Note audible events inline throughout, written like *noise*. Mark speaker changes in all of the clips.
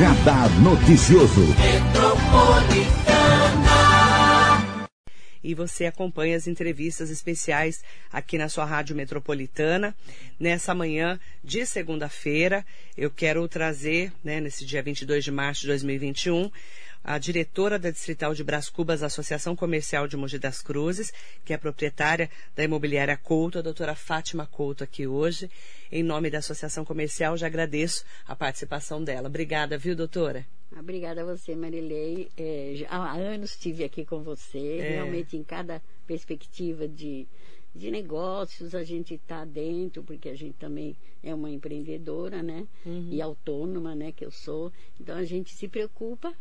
Speaker 1: Radar Noticioso.
Speaker 2: E você acompanha as entrevistas especiais aqui na sua Rádio Metropolitana. Nessa manhã de segunda-feira, eu quero trazer, né, nesse dia 22 de março de 2021, a diretora da Distrital de Brás Cubas, Associação Comercial de Mogi das Cruzes, que é proprietária da imobiliária Couto, a doutora Fátima Couto aqui hoje. Em nome da Associação Comercial, já agradeço a participação dela. Obrigada, viu, doutora?
Speaker 3: Obrigada a você, Marilei. É, já, há anos estive aqui com você. É. Realmente, em cada perspectiva de, de negócios, a gente está dentro, porque a gente também é uma empreendedora, né? Uhum. E autônoma, né? Que eu sou. Então, a gente se preocupa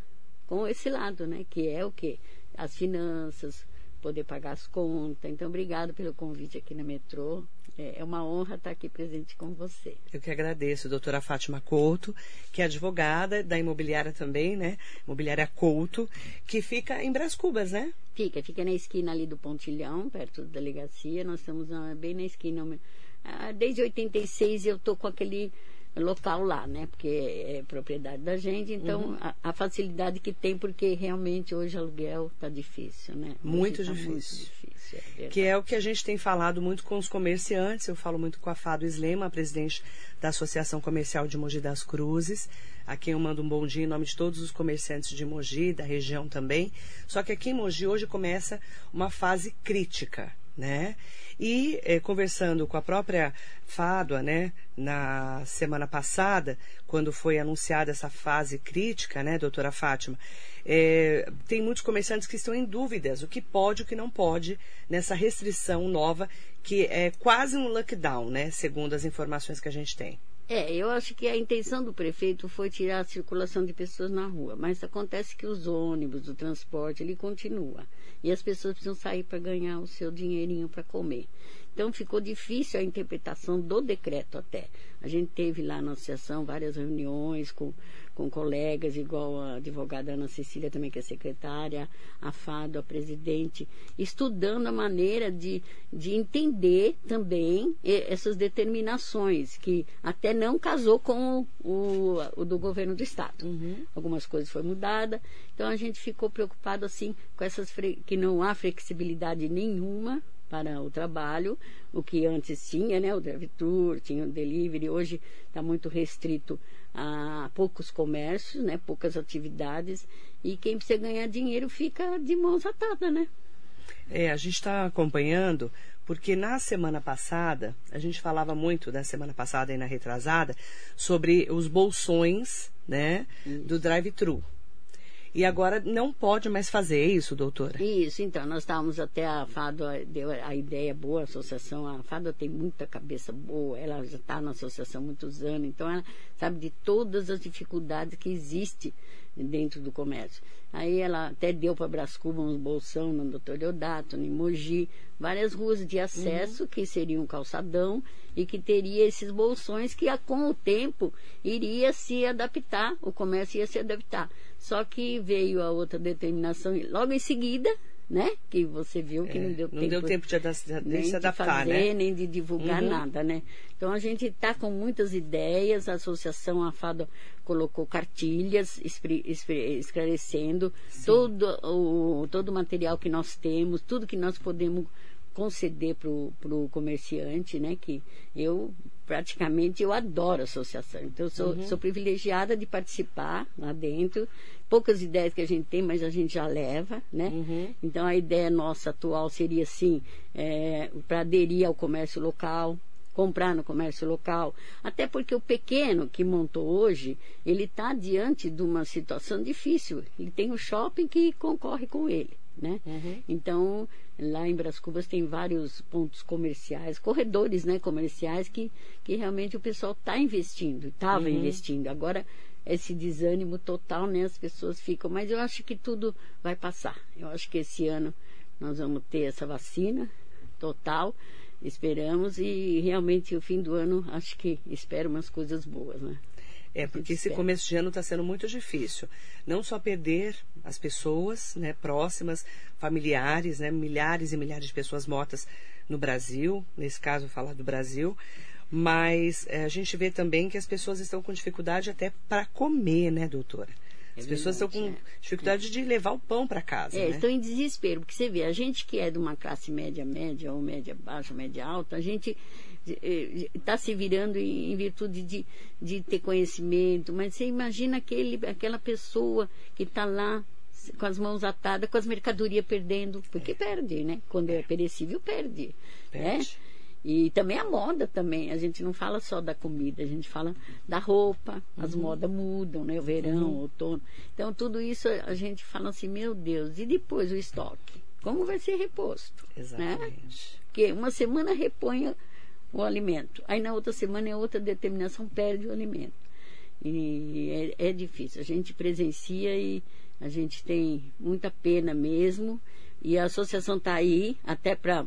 Speaker 3: com esse lado, né? Que é o quê? As finanças, poder pagar as contas. Então, obrigado pelo convite aqui na Metrô. É, é uma honra estar aqui presente com você.
Speaker 2: Eu que agradeço, doutora Fátima Couto, que é advogada da imobiliária também, né? Imobiliária Couto, que fica em Brás Cubas, né?
Speaker 3: Fica, fica na esquina ali do Pontilhão, perto da delegacia. Nós estamos bem na esquina. Ah, desde 86 eu tô com aquele local lá, né? Porque é propriedade da gente, então uhum. a, a, facilidade que tem, porque realmente hoje aluguel está difícil, né?
Speaker 2: Muito tá difícil. Muito difícil é que é o que a gente tem falado muito com os comerciantes, eu falo muito com a Fado Slema, a presidente da Associação Comercial de Mogi das Cruzes, a quem eu mando um bom dia em nome de todos os comerciantes de Mogi, da região também. Só que aqui em Mogi hoje começa uma fase crítica, né? E eh, conversando com a própria Fádua, né, na semana passada, quando foi anunciada essa fase crítica, né, doutora Fátima, eh, tem muitos comerciantes que estão em dúvidas o que pode e o que não pode nessa restrição nova, que é quase um lockdown, né, segundo as informações que a gente tem.
Speaker 3: É, eu acho que a intenção do prefeito foi tirar a circulação de pessoas na rua, mas acontece que os ônibus, o transporte, ele continua. E as pessoas precisam sair para ganhar o seu dinheirinho para comer. Então ficou difícil a interpretação do decreto até. A gente teve lá na associação várias reuniões com, com colegas, igual a advogada Ana Cecília também, que é secretária, a Fado, a presidente, estudando a maneira de, de entender também essas determinações, que até não casou com o, o do governo do Estado. Uhum. Algumas coisas foram mudadas, então a gente ficou preocupado assim com essas que não há flexibilidade nenhuma para o trabalho, o que antes tinha, né, o drive-thru, tinha o delivery, hoje está muito restrito a poucos comércios, né, poucas atividades, e quem precisa ganhar dinheiro fica de mãos atadas, né?
Speaker 2: É, a gente está acompanhando, porque na semana passada, a gente falava muito da semana passada e na retrasada, sobre os bolsões, né, do drive-thru. E agora não pode mais fazer isso, doutora?
Speaker 3: Isso, então, nós estávamos até a FADO, deu a ideia boa, a associação, a FADO tem muita cabeça boa, ela já está na associação há muitos anos, então ela sabe de todas as dificuldades que existem dentro do comércio. Aí ela até deu para Brás Cubas uns bolsão no Doutor Deodato, no Mogi, várias ruas de acesso uhum. que seriam um calçadão e que teria esses bolsões que com o tempo iria se adaptar, o comércio ia se adaptar. Só que veio a outra determinação logo em seguida, né? Que você viu que é, não deu
Speaker 2: não
Speaker 3: tempo,
Speaker 2: deu tempo de, de,
Speaker 3: nem
Speaker 2: se adaptar,
Speaker 3: de fazer,
Speaker 2: né?
Speaker 3: nem de divulgar uhum. nada, né? Então a gente está com muitas ideias. A associação AFADO colocou cartilhas esclarecendo todo o todo o material que nós temos, tudo que nós podemos conceder para o comerciante, né? Que eu praticamente eu adoro associação. Então eu sou, uhum. sou privilegiada de participar lá dentro. Poucas ideias que a gente tem, mas a gente já leva, né? Uhum. Então a ideia nossa atual seria assim, é, para aderir ao comércio local, comprar no comércio local. Até porque o pequeno que montou hoje, ele está diante de uma situação difícil. Ele tem um shopping que concorre com ele. Né? Uhum. Então, lá em Bras Cubas tem vários pontos comerciais, corredores né, comerciais que, que realmente o pessoal está investindo, estava uhum. investindo. Agora, esse desânimo total, né, as pessoas ficam, mas eu acho que tudo vai passar. Eu acho que esse ano nós vamos ter essa vacina total, esperamos, e realmente o fim do ano acho que espero umas coisas boas, né?
Speaker 2: É, porque esse começo de ano está sendo muito difícil. Não só perder as pessoas né, próximas, familiares, né, milhares e milhares de pessoas mortas no Brasil, nesse caso falar do Brasil, Mas é, a gente vê também que as pessoas estão com dificuldade até para comer, né, doutora? As é pessoas estão com é. dificuldade é. de levar o pão para casa.
Speaker 3: É,
Speaker 2: né?
Speaker 3: estão em desespero, porque você vê, a gente que é de uma classe média, média, ou média baixa, média alta, a gente está se virando em, virtude de, de ter conhecimento, mas você imagina aquele, aquela pessoa que está lá com as mãos atadas, com as mercadorias perdendo, porque é. perde, né? Quando é perecível, perde. Né? Perde. Né? E também a moda também. A gente não fala só da comida, a gente fala da roupa. As uhum. modas mudam, né? O verão, uhum. o outono. Então, tudo isso a gente fala assim, meu Deus, e depois o estoque? Como vai ser reposto?
Speaker 2: Né? Exatamente. Né?
Speaker 3: Porque uma semana repõe o alimento. Aí na outra semana é outra determinação, perde o alimento. E é, é difícil. A gente presencia e a gente tem muita pena mesmo. E a associação está aí até para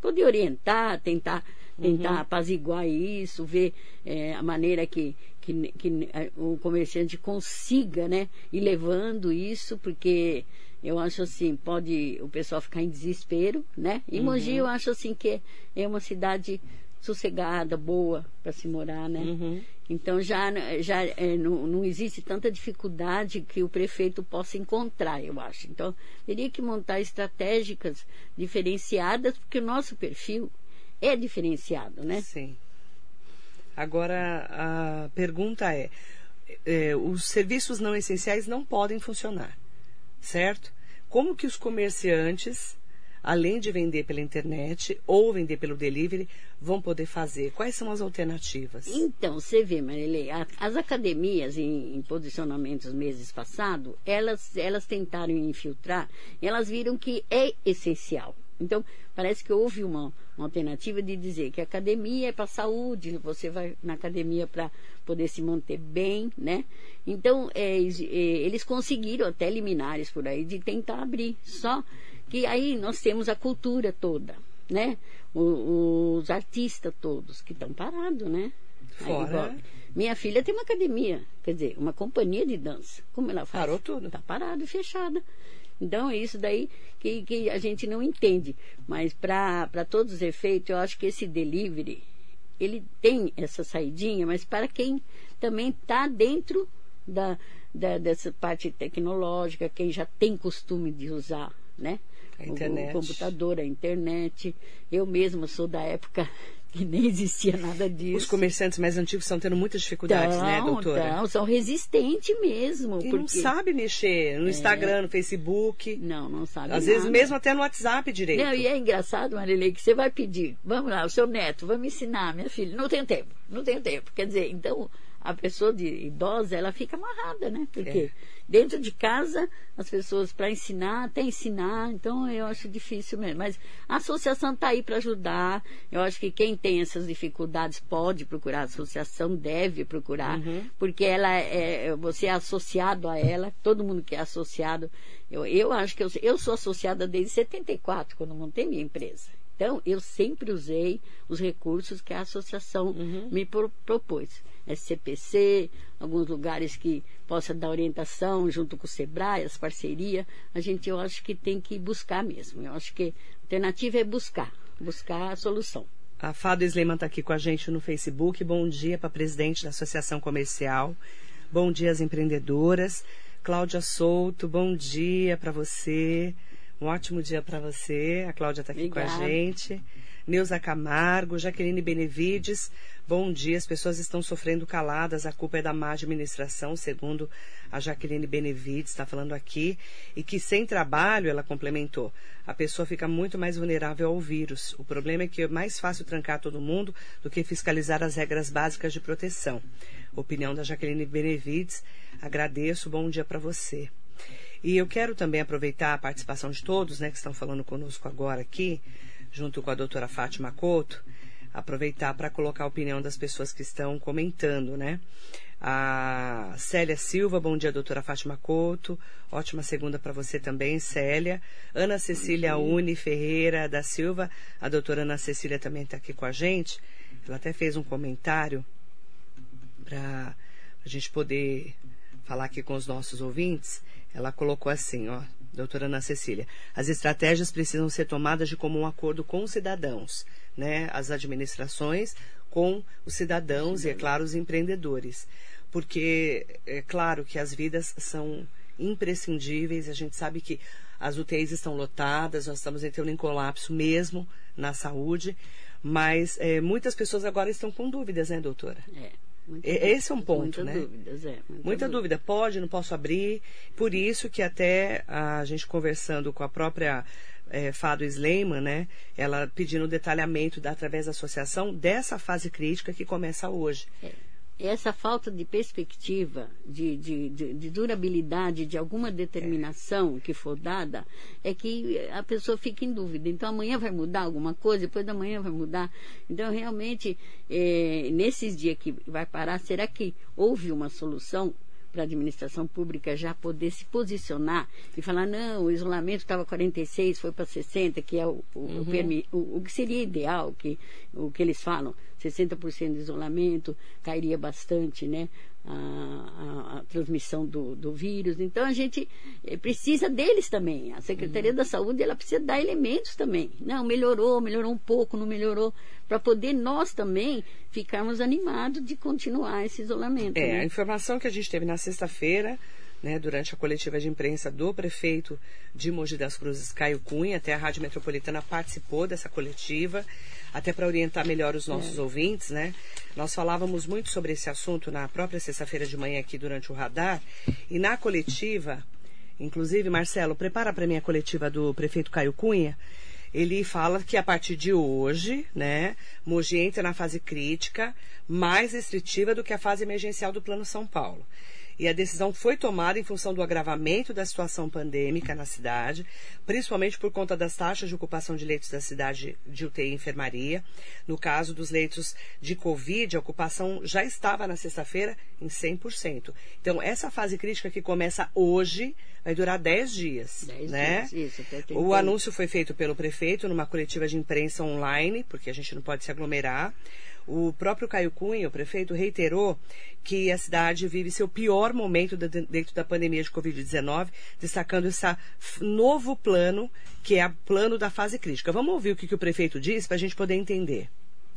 Speaker 3: poder orientar, tentar, tentar uhum. apaziguar isso, ver é, a maneira que, que, que, o comerciante consiga né, ir levando isso, porque eu acho assim, pode o pessoal ficar em desespero, né? E uhum. Mogi eu acho assim que é uma cidade sossegada, boa para se morar, né? Uhum. Então já, já é, não, não, existe tanta dificuldade que o prefeito possa encontrar, eu acho. Então teria que montar estratégicas diferenciadas, porque o nosso perfil é diferenciado, né?
Speaker 2: Sim. Agora a pergunta é, é os serviços não essenciais não podem funcionar, certo? Como que os comerciantes além de vender pela internet ou vender pelo delivery, vão poder fazer? Quais são as alternativas?
Speaker 3: Então, você vê, Marilei, as academias em, em posicionamentos meses passados, elas, elas tentaram infiltrar, elas viram que é essencial. Então, parece que houve uma, uma alternativa de dizer que a academia é para saúde, você vai na academia para poder se manter bem, né? Então, é, é, eles conseguiram até liminares por aí de tentar abrir. Só que aí nós temos a cultura toda, né? O, os artistas todos que estão parados, né?
Speaker 2: Fora. Aí,
Speaker 3: minha filha tem uma academia, quer dizer, uma companhia de dança. Como ela faz?
Speaker 2: Parou tudo.
Speaker 3: Está parado fechada. Então é isso daí que, que a gente não entende. Mas para todos os efeitos, eu acho que esse delivery, ele tem essa saidinha, mas para quem também está dentro da, da, dessa parte tecnológica, quem já tem costume de usar, né? O, o computador, a internet. Eu mesma sou da época que nem existia nada disso.
Speaker 2: Os comerciantes mais antigos estão tendo muitas dificuldades, né,
Speaker 3: tão, né,
Speaker 2: doutora?
Speaker 3: Não, são resistentes mesmo.
Speaker 2: E
Speaker 3: porque...
Speaker 2: não sabe mexer no é... Instagram, no Facebook.
Speaker 3: Não, não sabe
Speaker 2: Às
Speaker 3: nada.
Speaker 2: vezes mesmo até no WhatsApp direito.
Speaker 3: Não, e é engraçado, Marilei, que você vai pedir, vamos lá, o seu neto, vamos ensinar, minha filha. Não tenho tempo, não tenho tempo. Quer dizer, então, a pessoa de idosa, ela fica amarrada, né? Porque... É dentro de casa, as pessoas para ensinar, até ensinar, então eu acho difícil mesmo. Mas a associação está aí para ajudar. Eu acho que quem tem essas dificuldades pode procurar a associação, deve procurar, uhum. porque ela é, você é associado a ela, todo mundo que é associado. Eu, eu acho que eu, eu sou associada desde 74, quando montei minha empresa. Então, eu sempre usei os recursos que a associação uhum. me pro, propôs. SCPC, alguns lugares que possa dar orientação junto com o SEBRAE, as parcerias. A gente, eu acho que tem que buscar mesmo. Eu acho que a alternativa é buscar, buscar a solução.
Speaker 2: A Fado Sleiman está aqui com a gente no Facebook. Bom dia para a presidente da Associação Comercial. Bom dia às empreendedoras. Cláudia Souto, bom dia para você. Um ótimo dia para você. A Cláudia está aqui Obrigada. com a gente. Neuza Camargo, Jaqueline Benevides. Bom dia. As pessoas estão sofrendo caladas. A culpa é da má administração, segundo a Jaqueline Benevides está falando aqui. E que sem trabalho, ela complementou, a pessoa fica muito mais vulnerável ao vírus. O problema é que é mais fácil trancar todo mundo do que fiscalizar as regras básicas de proteção. Opinião da Jaqueline Benevides. Agradeço. Bom dia para você. E eu quero também aproveitar a participação de todos, né, que estão falando conosco agora aqui, junto com a doutora Fátima Couto, aproveitar para colocar a opinião das pessoas que estão comentando, né? A Célia Silva, bom dia, doutora Fátima Couto. Ótima segunda para você também, Célia. Ana Cecília Uni Ferreira da Silva, a doutora Ana Cecília também está aqui com a gente. Ela até fez um comentário para a gente poder falar aqui com os nossos ouvintes. Ela colocou assim, ó, doutora Ana Cecília, as estratégias precisam ser tomadas de comum acordo com os cidadãos, né, as administrações com os cidadãos e, é claro, os empreendedores. Porque é claro que as vidas são imprescindíveis, a gente sabe que as UTIs estão lotadas, nós estamos entrando em colapso mesmo na saúde, mas é, muitas pessoas agora estão com dúvidas, né, doutora? É. Esse é um ponto,
Speaker 3: muita
Speaker 2: né?
Speaker 3: Dúvidas, é,
Speaker 2: muita, muita dúvida. dúvida. Pode, não posso abrir. Por isso que até a gente conversando com a própria é, Fado Sleiman, né? Ela pedindo detalhamento da, através da associação dessa fase crítica que começa hoje. É
Speaker 3: essa falta de perspectiva, de, de, de, de, durabilidade de alguma determinação que for dada, é que a pessoa fica em dúvida. Então, amanhã vai mudar alguma coisa, depois da manhã vai mudar. Então, realmente, é, nesses dias que vai parar, será que houve uma solução? para a administração pública já poder se posicionar e falar, não, o isolamento estava 46, foi para 60, que é o, o, uhum. o, o, que seria ideal, que, o que eles falam, 60% de isolamento, cairia bastante, né? A, a, a, transmissão do, do vírus. Então a gente eh, precisa deles também. A Secretaria uhum. da Saúde ela precisa dar elementos também. Não, melhorou, melhorou um pouco, não melhorou, para poder nós também ficarmos animados de continuar esse isolamento.
Speaker 2: É,
Speaker 3: né?
Speaker 2: a informação que a gente teve na sexta-feira né, durante a coletiva de imprensa do prefeito de Mogi das Cruzes, Caio Cunha, até a Rádio Metropolitana participou dessa coletiva, até para orientar melhor os nossos é. ouvintes, né? Nós falávamos muito sobre esse assunto na própria sexta-feira de manhã aqui durante o radar, e na coletiva, inclusive, Marcelo, prepara para mim a coletiva do prefeito Caio Cunha, ele fala que a partir de hoje, né, Mogi entra na fase crítica, mais restritiva do que a fase emergencial do Plano São Paulo e a decisão foi tomada em função do agravamento da situação pandêmica na cidade, principalmente por conta das taxas de ocupação de leitos da cidade de UTI e enfermaria. No caso dos leitos de Covid, a ocupação já estava na sexta-feira em 100%. Então, essa fase crítica que começa hoje vai durar 10 dias. 10 né? dias, isso. O anúncio foi feito pelo prefeito numa coletiva de imprensa online, porque a gente não pode se aglomerar. O próprio Caio Cunha, o prefeito, reiterou que a cidade vive seu pior momento dentro da pandemia de Covid-19, destacando esse novo plano, que é o plano da fase crítica. Vamos ouvir o que, que o prefeito disse para a gente poder entender.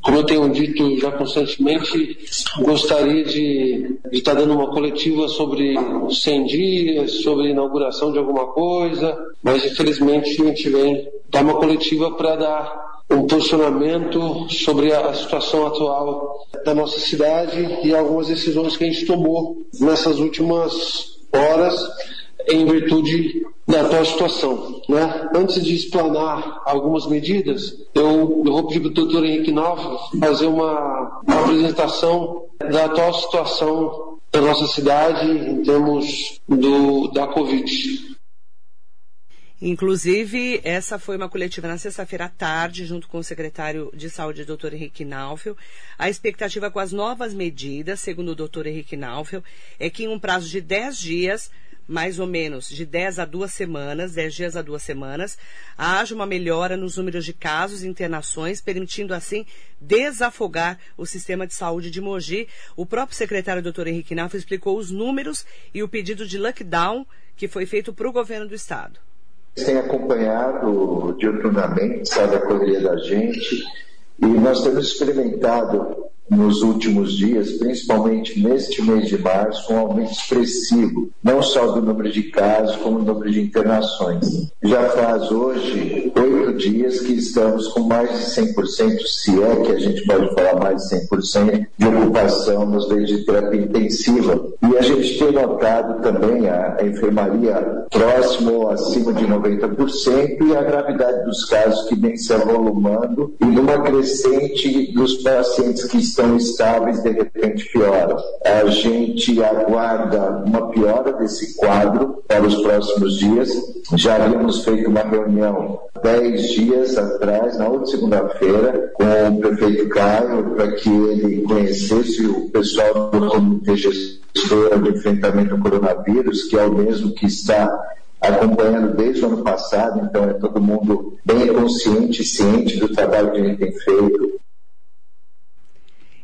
Speaker 4: Como eu tenho dito já constantemente, gostaria de, de estar dando uma coletiva sobre 100 dias, sobre inauguração de alguma coisa, mas infelizmente a gente vem dar uma coletiva para dar um posicionamento sobre a situação atual da nossa cidade e algumas decisões que a gente tomou nessas últimas horas em virtude da atual situação. Né? Antes de explanar algumas medidas, eu, eu vou pedir para o doutor Henrique Nalfa fazer uma, uma apresentação da atual situação da nossa cidade em termos do, da Covid.
Speaker 2: Inclusive, essa foi uma coletiva na sexta-feira à tarde, junto com o secretário de Saúde, Dr. Henrique Naufel. A expectativa com as novas medidas, segundo o Dr. Henrique Naufel, é que em um prazo de 10 dias, mais ou menos de 10 a 2 semanas, 10 dias a 2 semanas, haja uma melhora nos números de casos e internações, permitindo assim desafogar o sistema de saúde de Mogi. O próprio secretário Dr. Henrique Naufel explicou os números e o pedido de lockdown que foi feito para o governo do estado
Speaker 5: tem acompanhado diuturnamente, sabe, a correria da gente, e nós temos experimentado nos últimos dias, principalmente neste mês de março, um aumento expressivo, não só do número de casos, como do número de internações. Já faz hoje oito dias que estamos com mais de 100%, se é que a gente pode falar mais de 100% de ocupação nos leitos de terapia intensiva. E a gente tem notado também a, a enfermaria próximo ou acima de 90% e a gravidade dos casos que vem se avolumando e numa crescente dos pacientes que estão estão estáveis, de repente pioram. A gente aguarda uma piora desse quadro para os próximos dias. Já havíamos feito uma reunião dez dias atrás, na outra segunda-feira, com o prefeito Caio, para que ele conhecesse o pessoal do Comitê Gestor de Enfrentamento ao Coronavírus, que é o mesmo que está acompanhando desde o ano passado, então é todo mundo bem consciente ciente do trabalho que a gente tem feito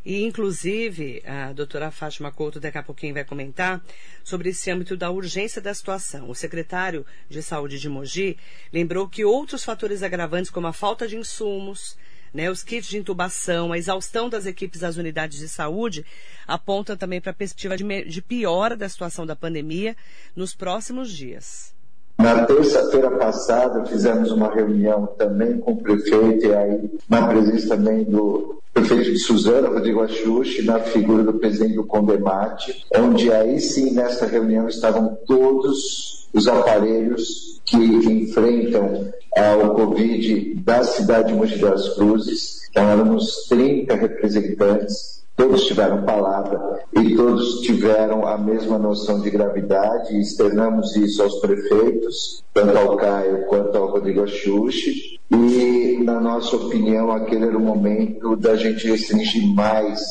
Speaker 2: e, inclusive, a doutora Fátima Couto daqui a pouquinho vai comentar sobre esse âmbito da urgência da situação. O secretário de Saúde de Mogi lembrou que outros fatores agravantes, como a falta de insumos, né, os kits de intubação, a exaustão das equipes das unidades de saúde, apontam também para a perspectiva de, de piora da situação da pandemia nos próximos dias.
Speaker 5: Na terça-feira passada, fizemos uma reunião também com o prefeito, e aí, na presença também do prefeito de Suzana, Rodrigo Axuxi, na figura do presidente do Condemate, onde aí sim, nessa reunião, estavam todos os aparelhos que enfrentam o Covid da cidade de Mogi das Cruzes. Então, éramos 30 representantes Todos tiveram palavra e todos tiveram a mesma noção de gravidade e externamos isso aos prefeitos, tanto ao Caio quanto ao Rodrigo Axuxi. E, na nossa opinião, aquele era o momento da gente restringir mais.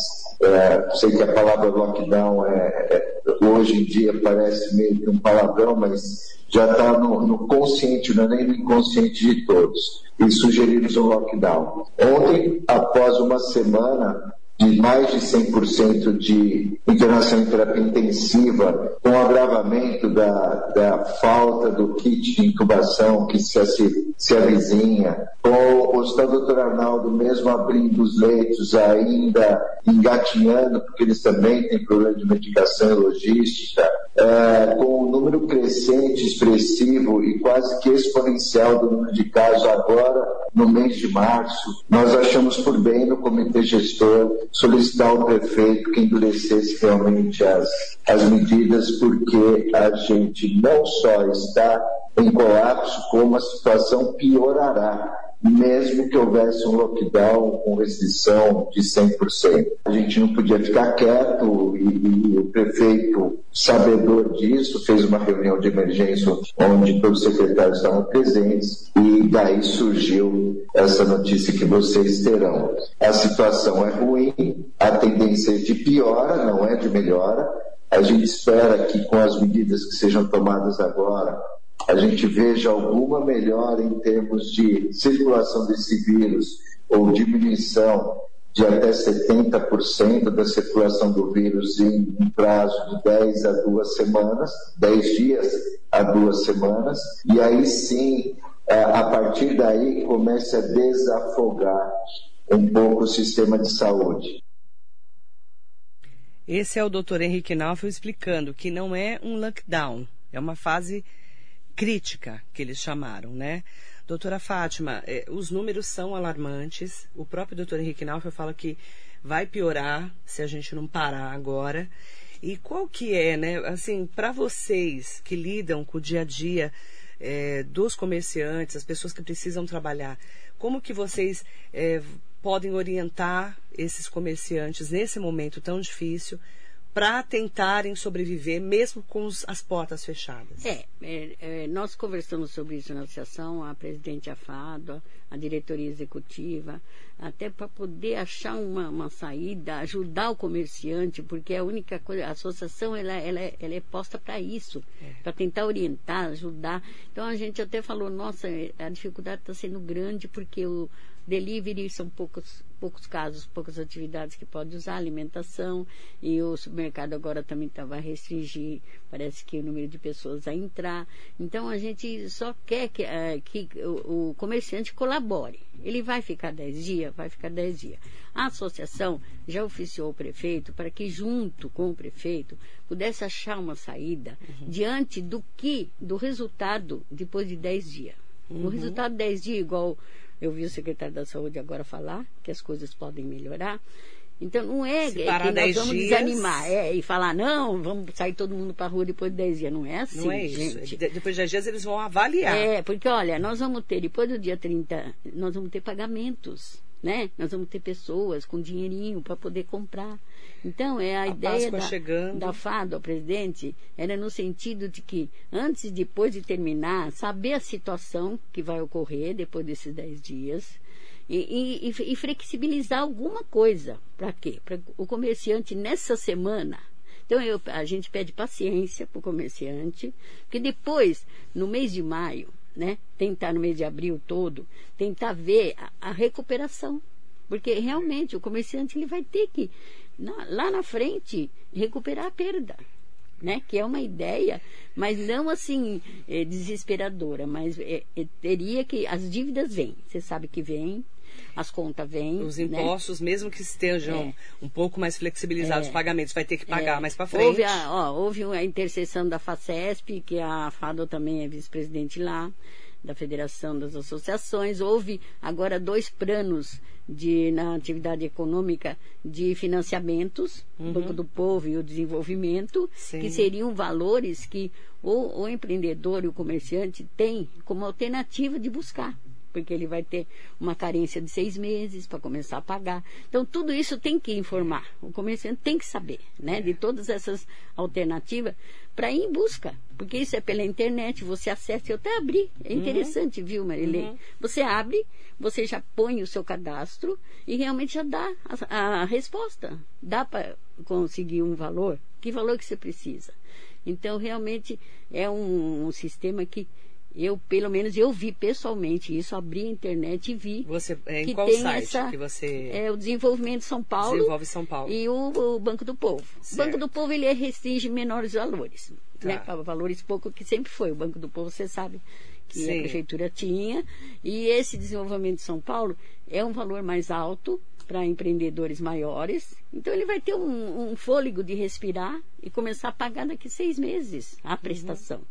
Speaker 5: É, sei que a palavra lockdown é, é, hoje em dia parece meio que um palavrão, mas já está no, no, consciente, não é nem no inconsciente de todos. E sugerimos um lockdown. Ontem, após uma semana, de mais de 100% de internação em terapia intensiva, com agravamento da, da falta do kit de intubação que se, se avizinha, com o Doutor Arnaldo mesmo abrindo os leitos, ainda engatinhando, porque eles também têm problema de medicação e logística, é, com um número crescente, expressivo e quase que exponencial do número de casos agora no mês de março, nós achamos por bem no comitê gestor solicitar ao prefeito que endurecesse realmente as, as medidas, porque a gente não só está em colapso, como a situação piorará mesmo que houvesse um lockdown com restrição de 100%. A gente não podia ficar quieto e, e, o prefeito, sabedor disso, fez uma reunião de emergência onde todos os secretários estavam presentes e daí surgiu essa notícia que vocês terão. A situação é ruim, a tendência é de piora, não é de melhora. A gente espera que com as medidas que sejam tomadas agora, a gente veja alguma melhora em termos de circulação desse vírus ou diminuição de até 70% da circulação do vírus em um prazo de 10 a 2 semanas, 10 dias a 2 semanas, e aí sim, é, a partir daí, comece a desafogar um pouco o sistema de saúde.
Speaker 2: Esse é o Dr. Henrique Naufel explicando que não é um lockdown, é uma fase crítica, que eles chamaram, né? Doutora Fátima, eh, os números são alarmantes. O próprio doutor Henrique Naufel fala que vai piorar se a gente não parar agora. E qual que é, né, assim, para vocês que lidam com o dia a dia eh, dos comerciantes, as pessoas que precisam trabalhar, como que vocês eh, podem orientar esses comerciantes nesse momento tão difícil para tentarem sobreviver, mesmo com os, as portas fechadas.
Speaker 3: É, é, é, nós conversamos sobre isso na associação, a presidente Afado, a diretoria executiva, até para poder achar uma, uma, saída, ajudar o comerciante, porque é a única coisa, a associação ela, ela, é, ela é posta para isso, é. para tentar orientar, ajudar. Então a gente até falou, nossa, a dificuldade está sendo grande porque o delivery são poucos poucos casos, poucas atividades que pode usar, alimentação, e o supermercado agora também tá, vai restringir, parece que o número de pessoas a entrar. Então a gente só quer que, uh, que o, o, comerciante colabore. Ele vai ficar 10 dias? Vai ficar 10 dias. A associação já oficiou o prefeito para que, junto com o prefeito, pudesse achar uma saída uhum. diante do que, do resultado depois de 10 dias. Uhum. O resultado de 10 dias, igual eu vi o secretário da Saúde agora falar que as coisas podem melhorar. Então não é que nós vamos dias... desanimar é, e falar, não, vamos sair todo mundo para a rua depois de 10 dias. Não é assim, não é gente. Isso.
Speaker 2: depois de 10 dias eles vão avaliar.
Speaker 3: É, porque olha, nós vamos ter, depois do dia 30, nós vamos ter pagamentos né? Nós vamos ter pessoas com dinheirinho para poder comprar. Então, é a, a ideia da, chegando. da FADO, presidente, era no sentido de que, antes e depois de terminar, saber a situação que vai ocorrer depois desses 10 dias e, e, e flexibilizar alguma coisa. Para quê? Para o comerciante, nessa semana, então eu, a gente pede paciência para o comerciante, porque depois, no mês de maio, né? Tentar no mês de abril todo, tentar ver a, a recuperação. Porque realmente o comerciante ele vai ter que, na, lá na frente, recuperar a perda. Né? Que é uma ideia, mas não assim é, desesperadora, mas é, é, teria que as dívidas vêm, você sabe que vêm, as contas vêm.
Speaker 2: Os
Speaker 3: né?
Speaker 2: impostos, né? mesmo que estejam é. um pouco mais flexibilizados, é. os pagamentos vai ter que pagar é. mais para frente.
Speaker 3: Houve a, ó, houve a intercessão da FACESP, que a FADO também é vice-presidente lá da Federação das Associações. Houve agora dois planos de, na atividade econômica de financiamentos, uhum. Banco do Povo e o Desenvolvimento, Sim. que seriam valores que o, o empreendedor e o comerciante têm como alternativa de buscar porque ele vai ter uma carência de seis meses para começar a pagar. Então, tudo isso tem que informar. O comerciante tem que saber, né, de todas essas alternativas para ir em busca, porque isso é pela internet, você acessa, eu até abri, é uhum. interessante, uhum. viu, Marilê? Uhum. Você abre, você já põe o seu cadastro e realmente já dá a, a resposta. Dá para conseguir um valor? Que valor que você precisa? Então, realmente, é um, um sistema que eu, pelo menos, eu vi pessoalmente isso, abri a internet e vi.
Speaker 2: Você, é,
Speaker 3: que
Speaker 2: qual
Speaker 3: tem
Speaker 2: site
Speaker 3: essa,
Speaker 2: que você...
Speaker 3: É o Desenvolvimento de São Paulo.
Speaker 2: Desenvolve São Paulo.
Speaker 3: E o, o Banco do Povo. Certo. O Banco do Povo, ele restringe menores valores. Tá. Né, valores pouco, que sempre foi. O Banco do Povo, você sabe que Sim. a prefeitura tinha. E esse Desenvolvimento de São Paulo é um valor mais alto para empreendedores maiores. Então, ele vai ter um, um, fôlego de respirar e começar a pagar daqui seis meses a prestação. Uhum.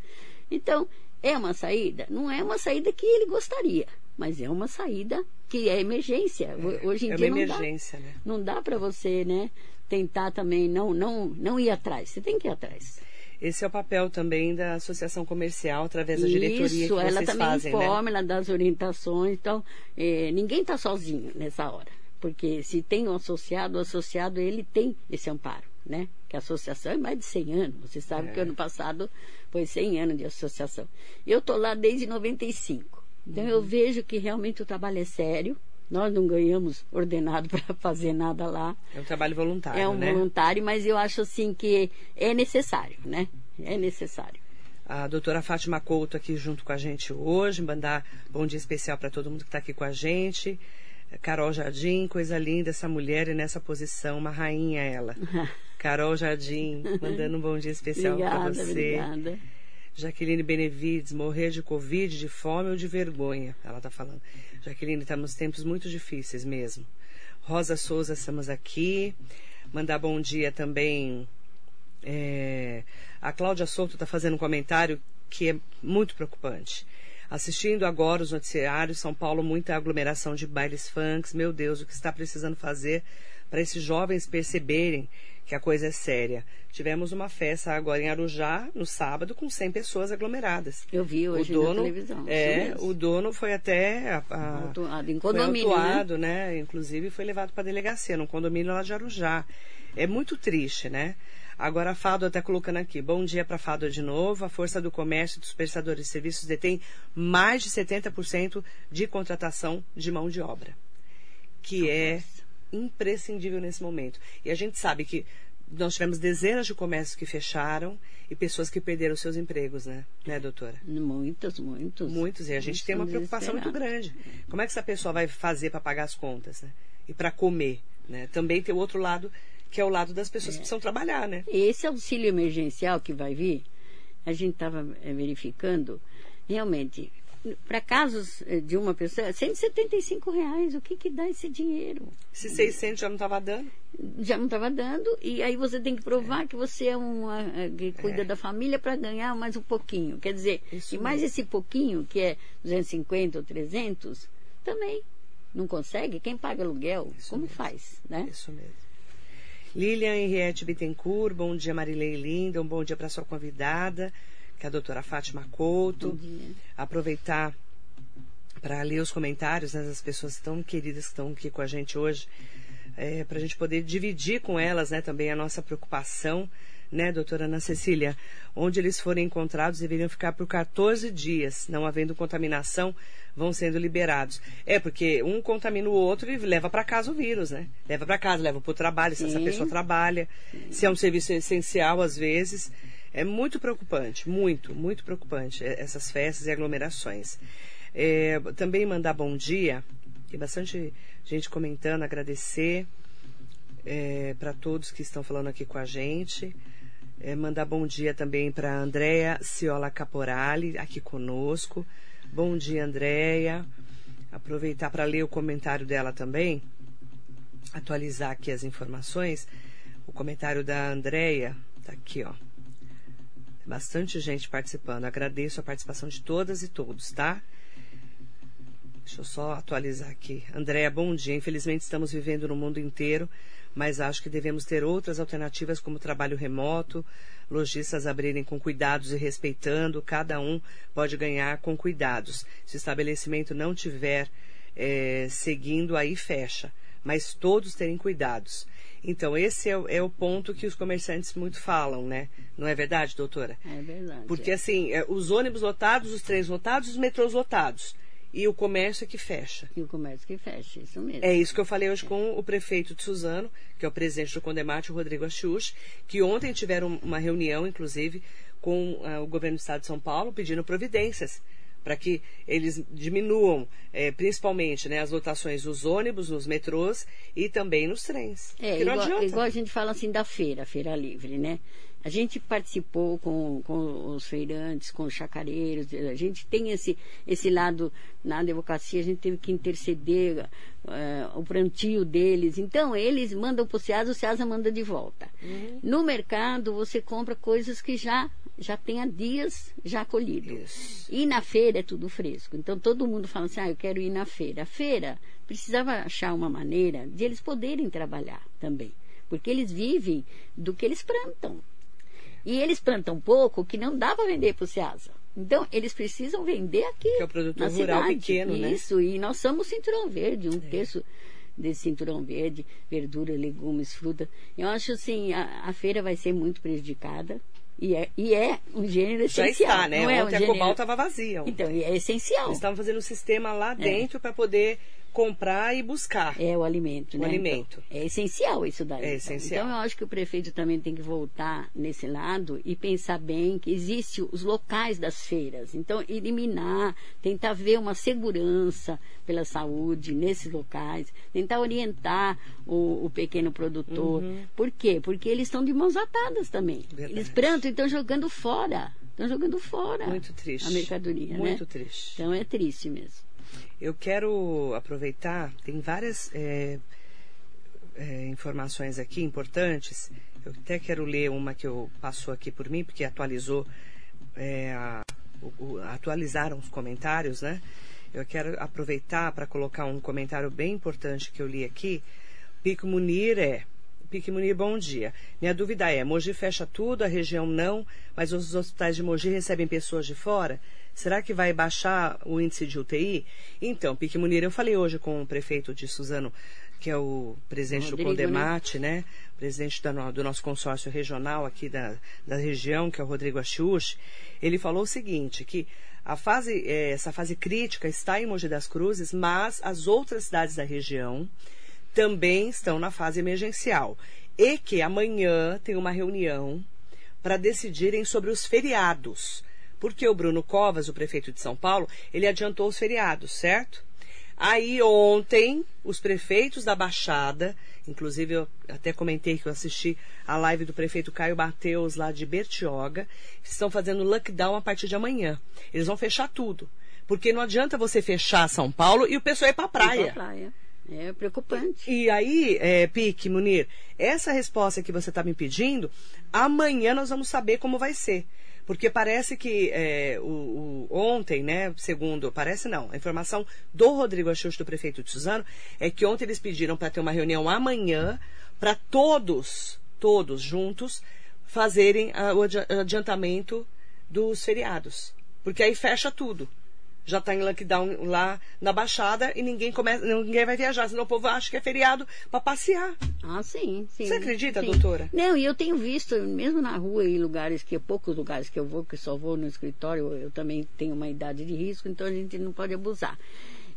Speaker 3: Então, é uma saída? Não é uma saída que ele gostaria, mas é uma saída que é emergência. É, Hoje em
Speaker 2: é
Speaker 3: dia
Speaker 2: uma
Speaker 3: não
Speaker 2: emergência,
Speaker 3: dá,
Speaker 2: né?
Speaker 3: não dá para você, né, tentar também não não não ir atrás. Você tem que ir atrás.
Speaker 2: Esse é o papel também da associação comercial através da diretoria Isso, que
Speaker 3: ela também
Speaker 2: fazem,
Speaker 3: informa,
Speaker 2: né?
Speaker 3: ela dá as orientações, então é, ninguém está sozinho nessa hora, porque se tem um associado, o associado ele tem esse amparo, né? Que a associação é mais de 100 anos. Você sabe é. que ano passado foi 100 anos de associação. Eu estou lá desde 95. Então uhum. eu vejo que realmente o trabalho é sério. Nós não ganhamos ordenado *laughs* para fazer nada lá.
Speaker 2: É um trabalho voluntário,
Speaker 3: É um
Speaker 2: né?
Speaker 3: voluntário, mas eu acho assim que é necessário, né? É necessário.
Speaker 2: A doutora Fátima Couto aqui junto com a gente hoje, mandar bom dia especial para todo mundo que está aqui com a gente. Carol Jardim, coisa linda essa mulher e nessa posição, uma rainha ela. *laughs* Carol Jardim, mandando um bom dia especial para você.
Speaker 3: Obrigada.
Speaker 2: Jaqueline Benevides, morrer de Covid, de fome ou de vergonha, ela está falando. Jaqueline, estamos tempos muito difíceis mesmo. Rosa Souza, estamos aqui. Mandar bom dia também. É, a Cláudia Souto está fazendo um comentário que é muito preocupante. Assistindo agora os noticiários, São Paulo, muita aglomeração de bailes funks. Meu Deus, o que está precisando fazer para esses jovens perceberem que a coisa é séria. Tivemos uma festa agora em Arujá, no sábado, com 100 pessoas aglomeradas.
Speaker 3: Eu vi hoje
Speaker 2: o dono,
Speaker 3: na televisão.
Speaker 2: É, o dono foi até... A, a,
Speaker 3: autuado em condomínio, foi autuado,
Speaker 2: né? né? Inclusive foi levado para a delegacia, num condomínio lá de Arujá. É muito triste, né? Agora a Fado está colocando aqui. Bom dia para a Fado de novo. A Força do Comércio e dos Prestadores de Serviços detém mais de 70% de contratação de mão de obra. Que é imprescindível nesse momento. E a gente sabe que nós tivemos dezenas de comércios que fecharam e pessoas que perderam seus empregos, né, né doutora?
Speaker 3: Muitos, muitos.
Speaker 2: Muitos, e a gente tem uma preocupação muito grande. Como é que essa pessoa vai fazer para pagar as contas, né? E para comer, né? Também tem o outro lado, que é o lado das pessoas é. que precisam trabalhar, né?
Speaker 3: Esse auxílio emergencial que vai vir, a gente estava eh, verificando, realmente, para casos eh, de uma pessoa, 175 reais, o que que dá esse dinheiro?
Speaker 2: Se 600 já não estava dando?
Speaker 3: Já não estava dando, e aí você tem que provar é. que você é uma eh, que cuida é. da família para ganhar mais um pouquinho. Quer dizer, Isso e mais mesmo. esse pouquinho, que é 250 ou 300, também não consegue. Quem paga aluguel, Isso como mesmo. faz, né?
Speaker 2: Isso mesmo. Lilian Henriette Bittencourt, bom dia Marilei Linda, um bom dia para sua convidada que é a doutora Fátima Couto. Aproveitar para ler os comentários né, das pessoas tão queridas que estão aqui com a gente hoje, é, para a gente poder dividir com elas né, também a nossa preocupação, né, doutora Ana Cecília? Onde eles forem encontrados deveriam ficar por 14 dias, não havendo contaminação, vão sendo liberados. É, porque um contamina o outro e leva para casa o vírus, né? Leva para casa, leva para o trabalho, se Sim. essa pessoa trabalha, Sim. se é um serviço essencial às vezes. É muito preocupante, muito, muito preocupante é, essas festas e aglomerações. É, também mandar bom dia, tem bastante gente comentando, agradecer é, para todos que estão falando aqui com a gente. É, mandar bom dia também para a Andréa Ciola Caporali, aqui conosco. Bom dia, Andréia. aproveitar para ler o comentário dela também, atualizar aqui as informações. O comentário da Andrea está aqui, ó. Bastante gente participando. Agradeço a participação de todas e todos, tá? Deixa eu só atualizar aqui. Andréia, bom dia. Infelizmente estamos vivendo no mundo inteiro, mas acho que devemos ter outras alternativas como trabalho remoto, lojistas abrirem com cuidados e respeitando, cada um pode ganhar com cuidados. Se o estabelecimento não tiver é, seguindo, aí fecha. Mas todos terem cuidados. Então, esse é, é, o ponto que os comerciantes muito falam, né? Não é verdade, doutora?
Speaker 3: É verdade.
Speaker 2: Porque, assim, é, os ônibus lotados, os trens lotados, os metrôs lotados. E o comércio é que fecha.
Speaker 3: E o comércio que fecha, isso mesmo.
Speaker 2: É isso que eu falei hoje é. com o prefeito de Suzano, que é o presidente do Condemate, o Rodrigo Axux, que ontem tiveram uma reunião, inclusive, com uh, o governo do estado de São Paulo, pedindo providências para que eles diminuam, é, principalmente, né, as lotações nos ônibus, nos metrôs e também nos trens.
Speaker 3: É, igual, igual, a gente fala assim da feira, feira livre, né? A gente participou com, com os feirantes, com os chacareiros, a gente tem esse, esse lado na advocacia, a gente teve que interceder uh, o plantio deles. Então, eles mandam para o SEASA, o SEASA manda de volta. Uhum. No mercado, você compra coisas que já já tem há dias já colhido. Isso. E na feira é tudo fresco. Então todo mundo fala assim: ah, eu quero ir na feira. A feira precisava achar uma maneira de eles poderem trabalhar também. Porque eles vivem do que eles plantam. E eles plantam pouco que não dá para vender para o Ceasa. Então, eles precisam vender aqui. Que
Speaker 2: é o produtor rural cidade. pequeno,
Speaker 3: Isso,
Speaker 2: né?
Speaker 3: Isso, e nós somos cinturão verde, um é. terço desse cinturão verde, verdura, legumes, fruta. Eu acho assim, a, a feira vai ser muito prejudicada. E é, e é um gênero essencial. Já
Speaker 2: está, né? Não é Ontem um a gênero... Cobal estava vazia.
Speaker 3: Então, é essencial.
Speaker 2: Eles estavam fazendo um sistema lá é. dentro é. para poder comprar e buscar.
Speaker 3: É o alimento,
Speaker 2: o
Speaker 3: né?
Speaker 2: alimento.
Speaker 3: Então, é essencial isso daí.
Speaker 2: É então. essencial.
Speaker 3: Então eu acho que o prefeito também tem que voltar nesse lado e pensar bem que existe os locais das feiras. Então eliminar, tentar ver uma segurança pela saúde nesses locais, tentar orientar o, o pequeno produtor. Uhum. Por quê? Porque eles estão de mãos atadas também. Verdade. Eles prantam e estão jogando fora. Estão jogando fora.
Speaker 2: Muito triste.
Speaker 3: A mercadoria,
Speaker 2: Muito
Speaker 3: né?
Speaker 2: triste.
Speaker 3: Então é triste mesmo.
Speaker 2: Eu quero aproveitar, tem várias é, é, informações aqui importantes. Eu até quero ler uma que eu passou aqui por mim, porque atualizou, é, a, o, atualizaram os comentários, né? Eu quero aproveitar para colocar um comentário bem importante que eu li aqui. Pico Munir é. Pique Munir, bom dia. Minha dúvida é: Mogi fecha tudo, a região não, mas os hospitais de Mogi recebem pessoas de fora? Será que vai baixar o índice de UTI? Então, Pique Munir, eu falei hoje com o prefeito de Suzano, que é o presidente Rodrigo, do Condemate, né? né? Presidente da, do nosso consórcio regional aqui da, da região, que é o Rodrigo Achiuchi. Ele falou o seguinte, que a fase, é, essa fase crítica está em Mogi das Cruzes, mas as outras cidades da região também estão na fase emergencial. E que amanhã tem uma reunião para decidirem sobre os feriados porque o Bruno Covas, o prefeito de São Paulo, ele adiantou os feriados, certo? Aí ontem, os prefeitos da Baixada, inclusive eu até comentei que eu assisti a live do prefeito Caio Mateus lá de Bertioga, estão fazendo lockdown a partir de amanhã. Eles vão fechar tudo. Porque não adianta você fechar São Paulo e o pessoal ir para a praia.
Speaker 3: praia. É preocupante.
Speaker 2: E aí, é, Pique, Munir, essa resposta que você está me pedindo, amanhã nós vamos saber como vai ser. Porque parece que é, o, o, ontem, né, segundo, parece não, a informação do Rodrigo Axux, do prefeito de Suzano, é que ontem eles pediram para ter uma reunião amanhã para todos, todos juntos, fazerem a, o adiantamento dos feriados. Porque aí fecha tudo já está em lockdown lá na Baixada e ninguém começa, ninguém vai viajar, senão o povo acha que é feriado para passear.
Speaker 3: Ah, sim, sim.
Speaker 2: Você acredita, sim. doutora?
Speaker 3: Não, e eu tenho visto, mesmo na rua e lugares que, poucos lugares que eu vou, que só vou no escritório, eu também tenho uma idade de risco, então a gente não pode abusar.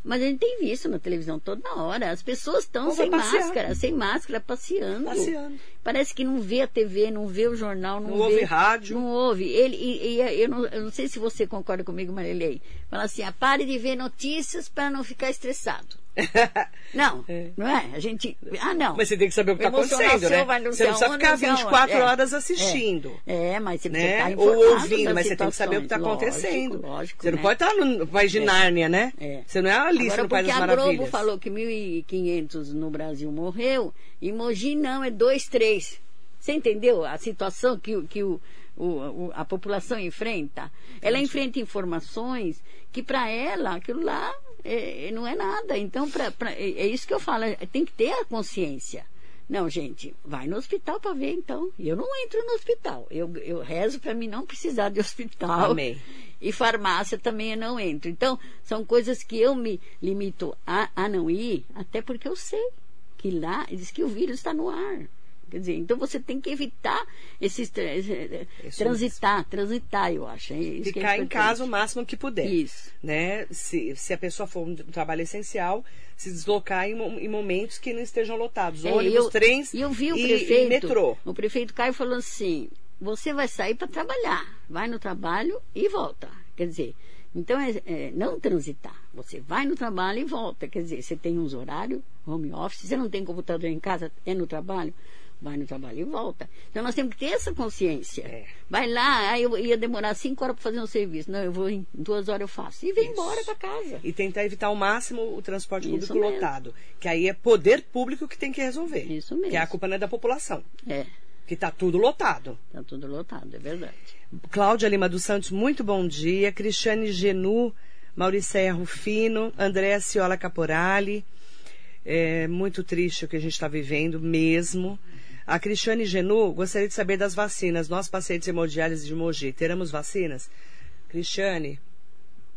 Speaker 3: Mas a gente tem visto na televisão toda hora. As pessoas estão sem máscara, sem máscara, passeando.
Speaker 2: Passeando.
Speaker 3: Parece que não vê a TV, não vê o jornal, não,
Speaker 2: não
Speaker 3: vê,
Speaker 2: ouve rádio.
Speaker 3: Não ouve. Ele, e, e eu, não, eu, não, sei se você concorda comigo, Marilei. Fala assim, ah, pare de ver notícias para não ficar estressado. *laughs* Não, é. não é? A gente. Ah, não.
Speaker 2: Mas você tem que saber o que está acontecendo, né? Vai você não precisa ficar 24 é. horas assistindo.
Speaker 3: É, é mas você né?
Speaker 2: precisa estar Ou ouvindo, mas você tem que saber o que está acontecendo. Lógico, você não né? pode estar no país de é. Nárnia, né? É. Você não é a Alice Agora, no País das Maravilhas. a Globo
Speaker 3: falou que 1.500 no Brasil morreu, e Mogi não, é 2, 3. Você entendeu a situação que, que o, o, a população enfrenta? Ela enfrenta informações que para ela aquilo lá é, não é nada. Então, pra, pra, é, é isso que eu falo, é, tem que ter a consciência. Não, gente, vai no hospital para ver então. Eu não entro no hospital. Eu, eu rezo para mim não precisar de hospital.
Speaker 2: Amém.
Speaker 3: E farmácia também eu não entro. Então, são coisas que eu me limito a, a não ir, até porque eu sei que lá diz que o vírus está no ar. Quer dizer, então você tem que evitar esses transitar, mesmo. transitar, eu acho. É
Speaker 2: Ficar
Speaker 3: é
Speaker 2: em casa o máximo que puder.
Speaker 3: Isso.
Speaker 2: Né? Se, se a pessoa for um trabalho essencial, se deslocar em, em momentos que não estejam lotados. É, ônibus, eu, trens
Speaker 3: eu vi o
Speaker 2: e,
Speaker 3: prefeito,
Speaker 2: e metrô.
Speaker 3: O prefeito Caio falou assim, você vai sair para trabalhar. Vai no trabalho e volta. Quer dizer, então é, é, não transitar. Você vai no trabalho e volta. Quer dizer, você tem uns horários, home office, você não tem computador em casa, é no trabalho vai no trabalho e volta. Então nós temos que ter essa consciência. É. Vai lá, aí eu ia demorar cinco horas para fazer um serviço. Não, eu vou em duas horas eu faço. E vem Isso. embora para casa.
Speaker 2: E tentar evitar ao máximo o transporte público lotado. Que aí é poder público que tem que resolver.
Speaker 3: Isso mesmo.
Speaker 2: Que a culpa não é da população.
Speaker 3: É.
Speaker 2: Que está tudo lotado.
Speaker 3: Está tudo lotado, é verdade.
Speaker 2: Cláudia Lima dos Santos, muito bom dia. Cristiane Genu, Mauricéia Rufino, Andréa Ciola Caporali. É muito triste o que a gente está vivendo mesmo. A Cristiane Genu gostaria de saber das vacinas. Nós, pacientes hemodiálise de Mogi, teremos vacinas? Cristiane,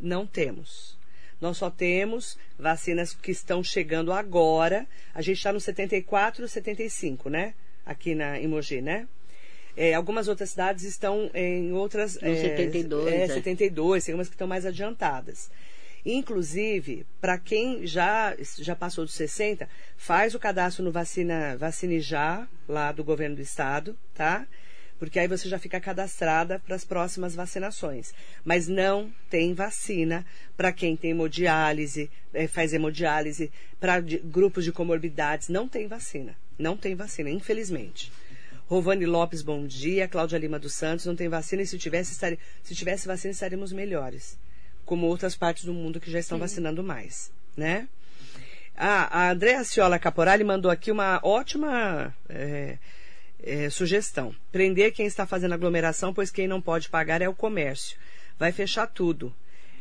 Speaker 2: não temos. Nós só temos vacinas que estão chegando agora. A gente está no 74, 75, né? Aqui na, em Mogi, né? É, algumas outras cidades estão em outras.
Speaker 3: No é, 72.
Speaker 2: É, é, 72, tem umas que estão mais adiantadas. Inclusive, para quem já, já passou dos 60, faz o cadastro no Vacina Vacine Já, lá do governo do estado, tá? Porque aí você já fica cadastrada para as próximas vacinações. Mas não tem vacina para quem tem hemodiálise, é, faz hemodiálise, para grupos de comorbidades. Não tem vacina. Não tem vacina, infelizmente. Rovane Lopes, bom dia. Cláudia Lima dos Santos, não tem vacina e se tivesse, se tivesse vacina estaríamos melhores como outras partes do mundo que já estão Sim. vacinando mais, né? Ah, a Andréa Ciola Caporali mandou aqui uma ótima é, é, sugestão. Prender quem está fazendo aglomeração, pois quem não pode pagar é o comércio. Vai fechar tudo.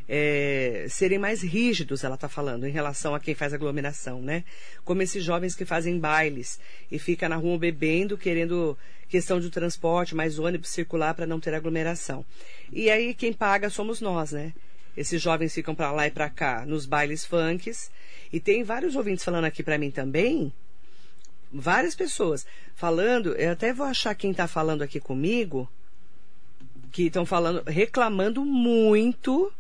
Speaker 2: É, serem mais rígidos, ela está falando, em relação a quem faz aglomeração, né? Como esses jovens que fazem bailes e fica na rua bebendo, querendo questão de transporte, mais ônibus circular para não ter aglomeração. E aí quem paga somos nós, né? Esses jovens ficam para lá e para cá nos bailes funks. E tem vários ouvintes falando aqui para mim também. Várias pessoas falando. Eu até vou achar quem está falando aqui comigo. Que estão falando, reclamando muito.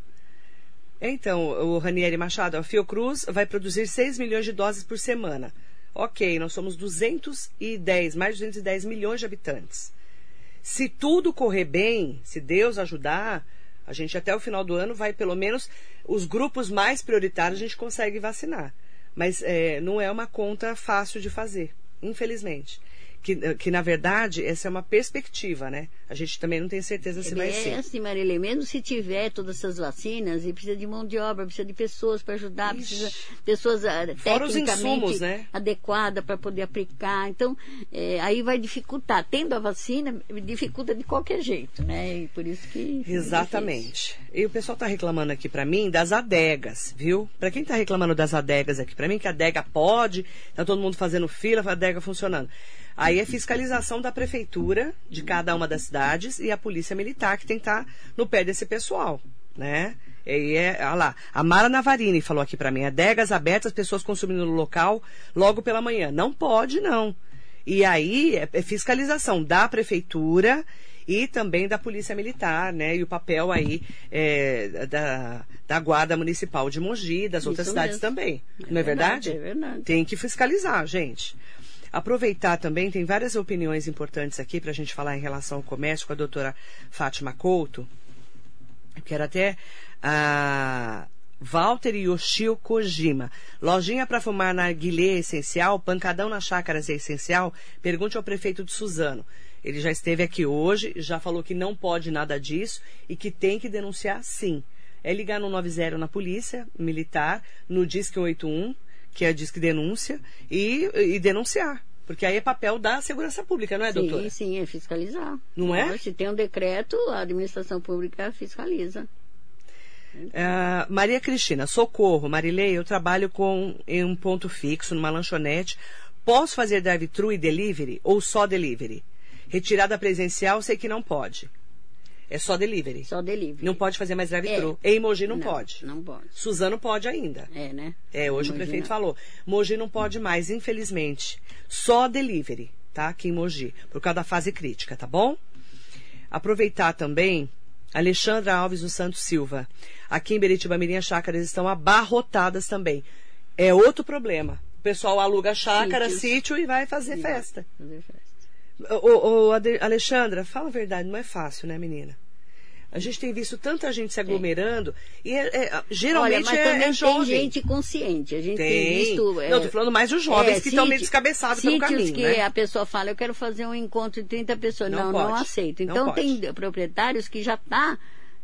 Speaker 2: Então, o Ranieri Machado, a Fiocruz vai produzir 6 milhões de doses por semana. Ok, nós somos 210, mais de 210 milhões de habitantes. Se tudo correr bem, se Deus ajudar, a gente até o final do ano vai, pelo menos, os grupos mais prioritários a gente consegue vacinar. Mas é, não é uma conta fácil de fazer, infelizmente que, que na verdade essa é uma perspectiva, né? A gente também não tem certeza se é vai ser.
Speaker 3: É assim, Marília, mesmo se tiver todas essas vacinas, e precisa de mão de obra, precisa de pessoas para ajudar, Ixi. precisa de pessoas uh, tecnicamente né? adequadas para poder aplicar. Então, é, aí vai dificultar. Tendo a vacina, dificulta de qualquer jeito, né? E por isso que.
Speaker 2: Exatamente. E o pessoal está reclamando aqui para mim das adegas, viu? Para quem está reclamando das adegas aqui para mim, que a adega pode, tá todo mundo fazendo fila, a adega funcionando. Aí é fiscalização da prefeitura de cada uma das cidades e a polícia militar que tem que estar no pé desse pessoal, né? E é, olha lá, a Mara Navarini falou aqui para mim, adegas abertas, pessoas consumindo no local logo pela manhã. Não pode, não. E aí é, é fiscalização da prefeitura e também da Polícia Militar, né? E o papel aí é, da, da Guarda Municipal de Mogi, das Isso outras mesmo. cidades também. É não é verdade?
Speaker 3: verdade? É verdade.
Speaker 2: Tem que fiscalizar, gente. Aproveitar também, tem várias opiniões importantes aqui para a gente falar em relação ao comércio com a doutora Fátima Couto. Quero até ah, Walter Yoshio Kojima. Lojinha para fumar na Guilê Essencial, pancadão na Chácaras é Essencial? Pergunte ao prefeito de Suzano. Ele já esteve aqui hoje, já falou que não pode nada disso e que tem que denunciar sim. É ligar no 90 na polícia militar, no Disque 81, que é a Disque Denúncia, e, e denunciar. Porque aí é papel da segurança pública, não é,
Speaker 3: sim,
Speaker 2: doutora?
Speaker 3: Sim, sim, é fiscalizar.
Speaker 2: Não é?
Speaker 3: Se tem um decreto, a administração pública fiscaliza.
Speaker 2: Uh, Maria Cristina, socorro, Marilei, eu trabalho com em um ponto fixo, numa lanchonete. Posso fazer drive-thru e delivery ou só delivery? Retirada presencial, sei que não pode. É só delivery.
Speaker 3: Só delivery.
Speaker 2: Não pode fazer mais drive-thru. É. Em Mogi não,
Speaker 3: não,
Speaker 2: pode.
Speaker 3: Não pode.
Speaker 2: Suzano pode ainda.
Speaker 3: É, né?
Speaker 2: É, hoje o prefeito não. falou. Mogi não pode mais, infelizmente. Só delivery, tá? Aqui em Mogi. Por causa da fase crítica, tá bom? Aproveitar também Alexandra Alves dos Santos Silva. Aqui em Beritiba Mirim, as chácaras estão abarrotadas também. É outro problema. O pessoal aluga chácara, Sítios. sítio e vai fazer Sim, festa. Fazer festa. Ô, ô, Alexandra, fala a verdade, não é fácil, né, menina? A gente tem visto tanta gente se aglomerando é. e é, é, geralmente
Speaker 3: Olha,
Speaker 2: é, é jovem.
Speaker 3: tem gente consciente. A gente tem, tem visto.
Speaker 2: É, não, tô falando mais dos jovens que estão meio descabeçados pelo caminho.
Speaker 3: que
Speaker 2: né?
Speaker 3: a pessoa fala, eu quero fazer um encontro de 30 pessoas. Não, não, não aceito. Então
Speaker 2: não
Speaker 3: tem proprietários que já está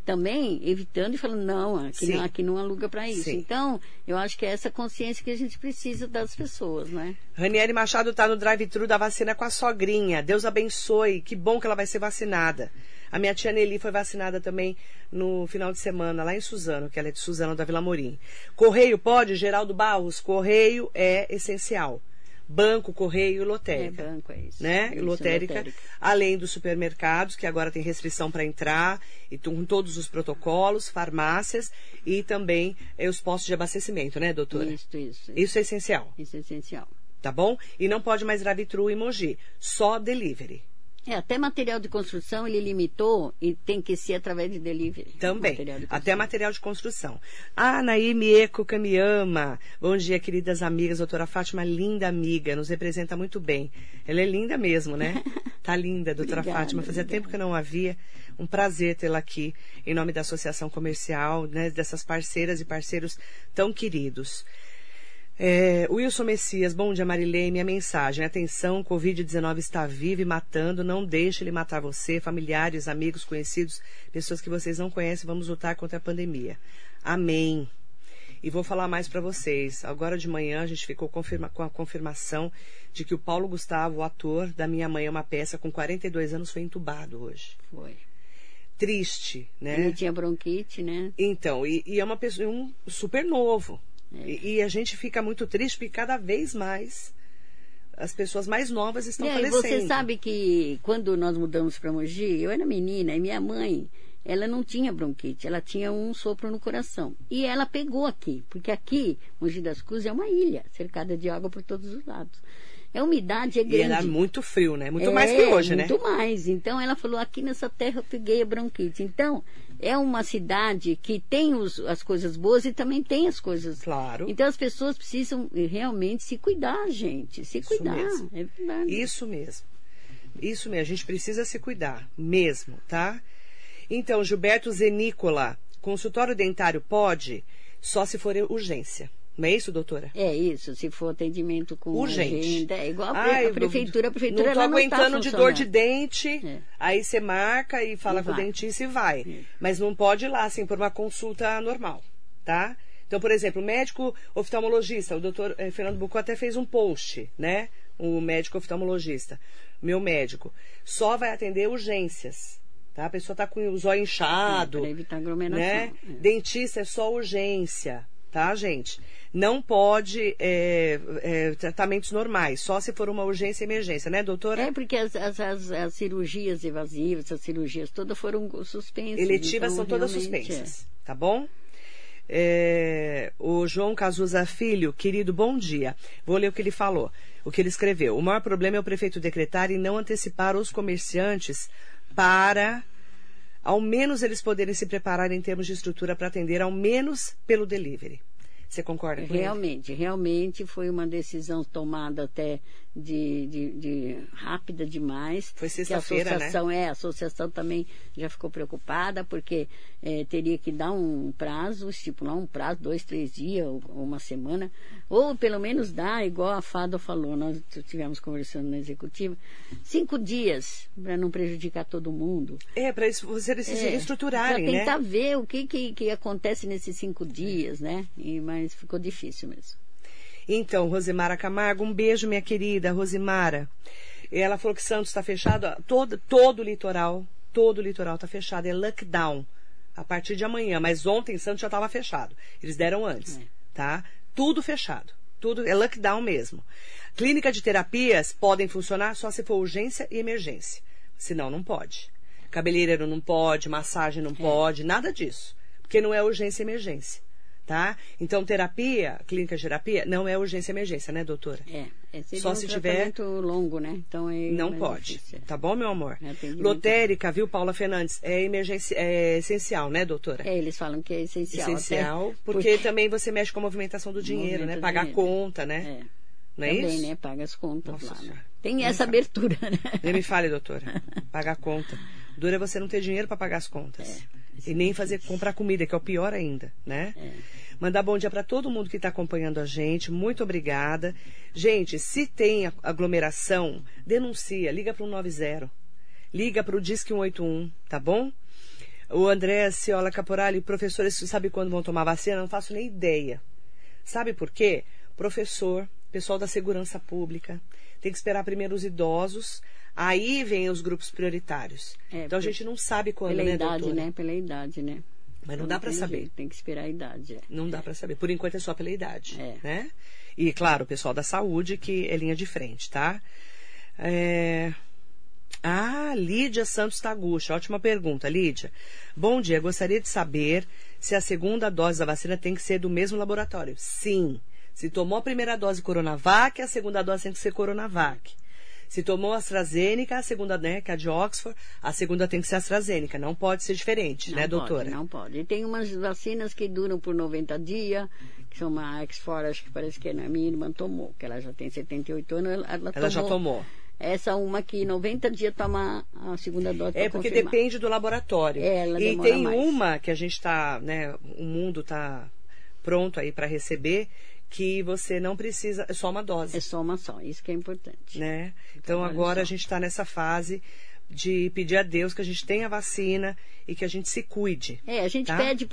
Speaker 3: também evitando e falando, não, aqui, não, aqui não aluga para isso. Sim. Então, eu acho que é essa consciência que a gente precisa das pessoas, né?
Speaker 2: Ranieri Machado está no drive-thru da vacina com a sogrinha. Deus abençoe, que bom que ela vai ser vacinada. A minha tia Nelly foi vacinada também no final de semana, lá em Suzano, que ela é de Suzano da Vila Morim. Correio pode? Geraldo Barros, correio é essencial banco, correio e lotérica.
Speaker 3: É, banco, é isso.
Speaker 2: Né?
Speaker 3: É
Speaker 2: isso, lotérica, lotérica, além dos supermercados, que agora tem restrição para entrar, e com todos os protocolos, farmácias e também é, os postos de abastecimento, né, doutora?
Speaker 3: Isso, isso.
Speaker 2: Isso é essencial.
Speaker 3: Isso é essencial.
Speaker 2: Tá bom? E não pode mais drive-thru e Mogi, só delivery.
Speaker 3: É, até material de construção ele limitou e tem que ser através de delivery.
Speaker 2: Também. Material de até material de construção. Ah, Naime Eco Kamiyama. Bom dia, queridas amigas. Doutora Fátima, linda amiga, nos representa muito bem. Ela é linda mesmo, né? *laughs* Tá linda, doutora obrigada, Fátima. Fazia obrigada. tempo que eu não a via. Um prazer tê-la aqui em nome da Associação Comercial, né, dessas parceiras e parceiros tão queridos. É, Wilson Messias, bom dia Marilei, minha mensagem, atenção, Covid-19 está vivo e matando, não deixe ele matar você, familiares, amigos, conhecidos, pessoas que vocês não conhecem, vamos lutar contra a pandemia. Amém. E vou falar mais para vocês. Agora de manhã a gente ficou confirma, com a confirmação de que o Paulo Gustavo, o ator da Minha Mãe é uma peça, com 42 anos, foi entubado hoje.
Speaker 3: Foi.
Speaker 2: Triste, né?
Speaker 3: Ele tinha bronquite, né?
Speaker 2: Então, e, e é uma pessoa, um super novo, é. E, e, a gente fica muito triste porque cada vez mais as pessoas mais novas estão é, falecendo.
Speaker 3: Você sabe que quando nós mudamos para Mogi, eu era menina e minha mãe, ela não tinha bronquite, ela tinha um sopro no coração. E ela pegou aqui, porque aqui, Mogi das Cruzes é uma ilha, cercada de água por todos os lados. A umidade é grande. E
Speaker 2: era muito frio, né? Muito é, mais que hoje,
Speaker 3: muito né? Muito mais. Então ela falou: aqui nessa terra eu peguei a bronquite. Então, é uma cidade que tem os, as coisas boas e também tem as coisas.
Speaker 2: Claro.
Speaker 3: Então as pessoas precisam realmente se cuidar, gente. Se
Speaker 2: Isso
Speaker 3: cuidar.
Speaker 2: Mesmo.
Speaker 3: É verdade.
Speaker 2: Isso mesmo. Isso mesmo. A gente precisa se cuidar, mesmo, tá? Então, Gilberto Zenícola, consultório dentário pode, só se for urgência. Não é isso, doutora?
Speaker 3: É isso, se for atendimento com
Speaker 2: Urgente.
Speaker 3: agenda, é igual a, Ai, a prefeitura, a prefeitura
Speaker 2: não tô aguentando
Speaker 3: não
Speaker 2: de dor de dente, é. aí você marca e fala e com vai. o dentista e vai. É. Mas não pode ir lá, assim, por uma consulta normal, tá? Então, por exemplo, o médico oftalmologista, o doutor eh, Fernando Bucco até fez um post, né? O médico oftalmologista, meu médico, só vai atender urgências. Tá? A pessoa está com o zóio inchado.
Speaker 3: É, para evitar aglomeração.
Speaker 2: Né? É. Dentista é só urgência, tá, gente? não pode é, é, tratamentos normais, só se for uma urgência e emergência, né, doutora?
Speaker 3: É, porque as, as, as, as cirurgias evasivas, as cirurgias todas foram suspensas.
Speaker 2: Eletivas então, são todas suspensas, é. tá bom? É, o João Cazuza Filho, querido, bom dia. Vou ler o que ele falou, o que ele escreveu. O maior problema é o prefeito decretar e não antecipar os comerciantes para, ao menos, eles poderem se preparar em termos de estrutura para atender, ao menos pelo delivery. Você concorda com
Speaker 3: Realmente,
Speaker 2: ele?
Speaker 3: realmente foi uma decisão tomada até de, de, de rápida demais.
Speaker 2: Foi sexta-feira, né?
Speaker 3: A associação, é, a associação também já ficou preocupada, porque é, teria que dar um prazo, estipular um prazo, dois, três dias, ou, ou uma semana, ou pelo menos dar, igual a Fado falou, nós estivemos conversando na executiva, cinco dias, para não prejudicar todo mundo.
Speaker 2: É, para vocês se é, estruturarem,
Speaker 3: né? tentar
Speaker 2: né?
Speaker 3: ver o que, que, que acontece nesses cinco dias, né? E, mas ficou difícil mesmo.
Speaker 2: Então, Rosemara Camargo, um beijo, minha querida Rosemara. Ela falou que Santos está fechado, todo, todo o litoral, todo o litoral está fechado, é lockdown a partir de amanhã, mas ontem Santos já estava fechado. Eles deram antes, é. tá? Tudo fechado. Tudo é lockdown mesmo. Clínica de terapias podem funcionar só se for urgência e emergência. Senão não pode. Cabeleireiro não pode, massagem não é. pode, nada disso. Porque não é urgência e emergência tá? Então, terapia, clínica de terapia, não é urgência e emergência, né, doutora?
Speaker 3: É. é Só um se tiver. longo, né? Então é
Speaker 2: não pode. Difícil. Tá bom, meu amor? Lotérica, viu, Paula Fernandes? É, emergência, é essencial, né, doutora?
Speaker 3: É, eles falam que é essencial.
Speaker 2: Essencial, porque, porque, também você mexe com a movimentação do dinheiro, né? Pagar dinheiro. conta, né?
Speaker 3: É.
Speaker 2: Não
Speaker 3: é
Speaker 2: também,
Speaker 3: isso? né? Paga as contas Nossa, lá. Né? Tem essa abertura, né?
Speaker 2: Nem me fale, doutora. *laughs* Pagar conta. Dura é você não ter dinheiro para pagar as contas. É, e nem fazer comprar comida, que é o pior ainda, né? É. Mandar bom dia para todo mundo que está acompanhando a gente. Muito obrigada. Gente, se tem aglomeração, denuncia. Liga para o 90. Liga para o Disque 181, tá bom? O André Ciola Caporali, professores, sabe quando vão tomar vacina? Não faço nem ideia. Sabe por quê? Professor, pessoal da segurança pública, tem que esperar primeiro os idosos, aí vem os grupos prioritários. É, então a gente não sabe quando,
Speaker 3: pela
Speaker 2: né,
Speaker 3: idade,
Speaker 2: doutora?
Speaker 3: né? Pela idade, né?
Speaker 2: Mas não, não dá para saber.
Speaker 3: Tem que esperar a idade. É.
Speaker 2: Não dá para saber. Por enquanto é só pela idade.
Speaker 3: É.
Speaker 2: Né? E, claro, o pessoal da saúde que é linha de frente, tá? É... Ah, Lídia Santos Tagucha. Ótima pergunta, Lídia. Bom dia. Gostaria de saber se a segunda dose da vacina tem que ser do mesmo laboratório. Sim. Se tomou a primeira dose Coronavac, a segunda dose tem que ser Coronavac. Se tomou AstraZeneca, a segunda, né, que é a de Oxford, a segunda tem que ser AstraZeneca. Não pode ser diferente,
Speaker 3: não
Speaker 2: né,
Speaker 3: pode,
Speaker 2: doutora?
Speaker 3: Não pode. E tem umas vacinas que duram por 90 dias, que são uma Oxford, acho que parece que a minha irmã tomou, que ela já tem 78 anos, ela, ela,
Speaker 2: ela já tomou.
Speaker 3: Essa uma que 90 dias toma a segunda dose.
Speaker 2: É porque
Speaker 3: confirmar.
Speaker 2: depende do laboratório.
Speaker 3: É,
Speaker 2: e tem
Speaker 3: mais.
Speaker 2: uma que a gente está, né, o mundo está pronto aí para receber, que você não precisa, é só uma dose.
Speaker 3: É só uma só, isso que é importante.
Speaker 2: Né? Então, então agora a gente está nessa fase de pedir a Deus que a gente tenha vacina e que a gente se cuide.
Speaker 3: É, a gente
Speaker 2: tá?
Speaker 3: pede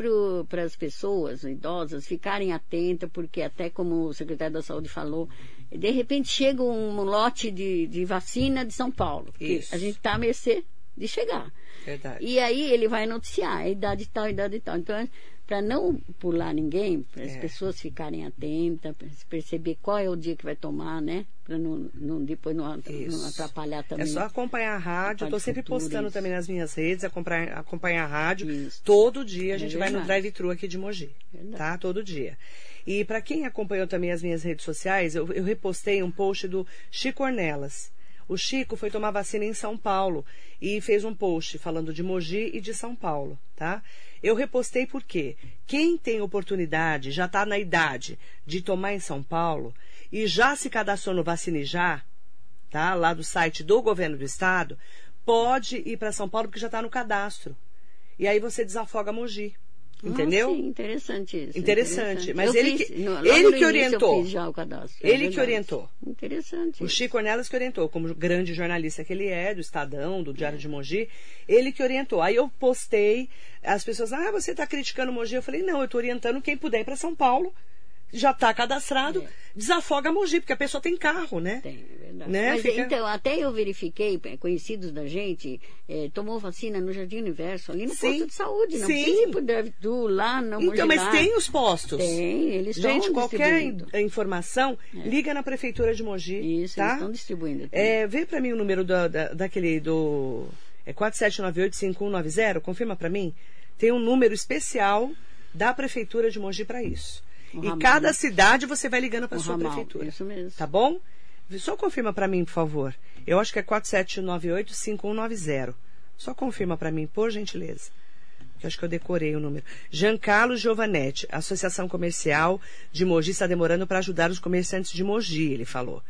Speaker 3: para as pessoas idosas ficarem atentas, porque até como o secretário da Saúde falou, de repente chega um lote de, de vacina de São Paulo.
Speaker 2: Isso.
Speaker 3: A gente está à mercê de chegar.
Speaker 2: Verdade.
Speaker 3: E aí ele vai noticiar idade tal, idade tal. Então, para não pular ninguém, para as é. pessoas ficarem atentas, para perceber qual é o dia que vai tomar, né? Para não, não, depois não, não, atrapalhar também.
Speaker 2: É só acompanhar a rádio. Estou sempre postando
Speaker 3: isso.
Speaker 2: também nas minhas redes, acompanhar, acompanhar a rádio.
Speaker 3: Isso.
Speaker 2: Todo dia a gente
Speaker 3: é
Speaker 2: vai no drive-thru aqui de Mogi.
Speaker 3: Verdade.
Speaker 2: Tá? Todo dia. E para quem acompanhou também as minhas redes sociais, eu, eu repostei um post do Chico Ornelas. O Chico foi tomar vacina em São Paulo e fez um post falando de Mogi e de São Paulo, tá? Eu repostei porque quem tem oportunidade, já está na idade de tomar em São Paulo e já se cadastrou no Vacinejar, tá? Lá do site do governo do estado, pode ir para São Paulo porque já está no cadastro. E aí você desafoga Mogi. Entendeu?
Speaker 3: Ah, sim, interessante isso.
Speaker 2: Interessante.
Speaker 3: interessante.
Speaker 2: Mas
Speaker 3: eu
Speaker 2: ele
Speaker 3: fiz,
Speaker 2: que,
Speaker 3: no,
Speaker 2: ele que orientou.
Speaker 3: Cadastro.
Speaker 2: É ele que orientou.
Speaker 3: Interessante.
Speaker 2: O Chico Ornelas que orientou, como grande jornalista que ele é, do Estadão, do Diário é. de Mogi, ele que orientou. Aí eu postei, as pessoas, ah, você está criticando Mogi? Eu falei, não, eu estou orientando quem puder ir para São Paulo já está cadastrado, é. desafoga Mogi, porque a pessoa tem carro, né?
Speaker 3: Tem, é verdade.
Speaker 2: Né?
Speaker 3: Mas,
Speaker 2: Fica...
Speaker 3: então, até eu verifiquei, é, conhecidos da gente, é, tomou vacina no Jardim Universo, ali no
Speaker 2: Sim.
Speaker 3: posto de saúde, não
Speaker 2: Sim.
Speaker 3: precisa ir pro drive-thru lá,
Speaker 2: Então, mas tem os postos.
Speaker 3: Tem, eles estão
Speaker 2: Gente, qualquer informação,
Speaker 3: É.
Speaker 2: liga na Prefeitura de Mogi,
Speaker 3: Isso,
Speaker 2: tá?
Speaker 3: eles estão distribuindo.
Speaker 2: É, vê para mim o número da, da- daquele do é 47985190, confirma para mim. Tem um número especial da prefeitura de Mogi para isso.
Speaker 3: O
Speaker 2: e
Speaker 3: ramal,
Speaker 2: cada cidade você vai ligando para
Speaker 3: O
Speaker 2: sua
Speaker 3: ramal,
Speaker 2: prefeitura.
Speaker 3: isso mesmo.
Speaker 2: Tá bom? Só confirma para mim, por favor. Eu acho que é 47985190. Só confirma para mim, por gentileza. que acho que eu decorei o número. Giancarlo Giovanetti, Associação Comercial de Mogi está demorando para ajudar os comerciantes de Mogi, ele falou.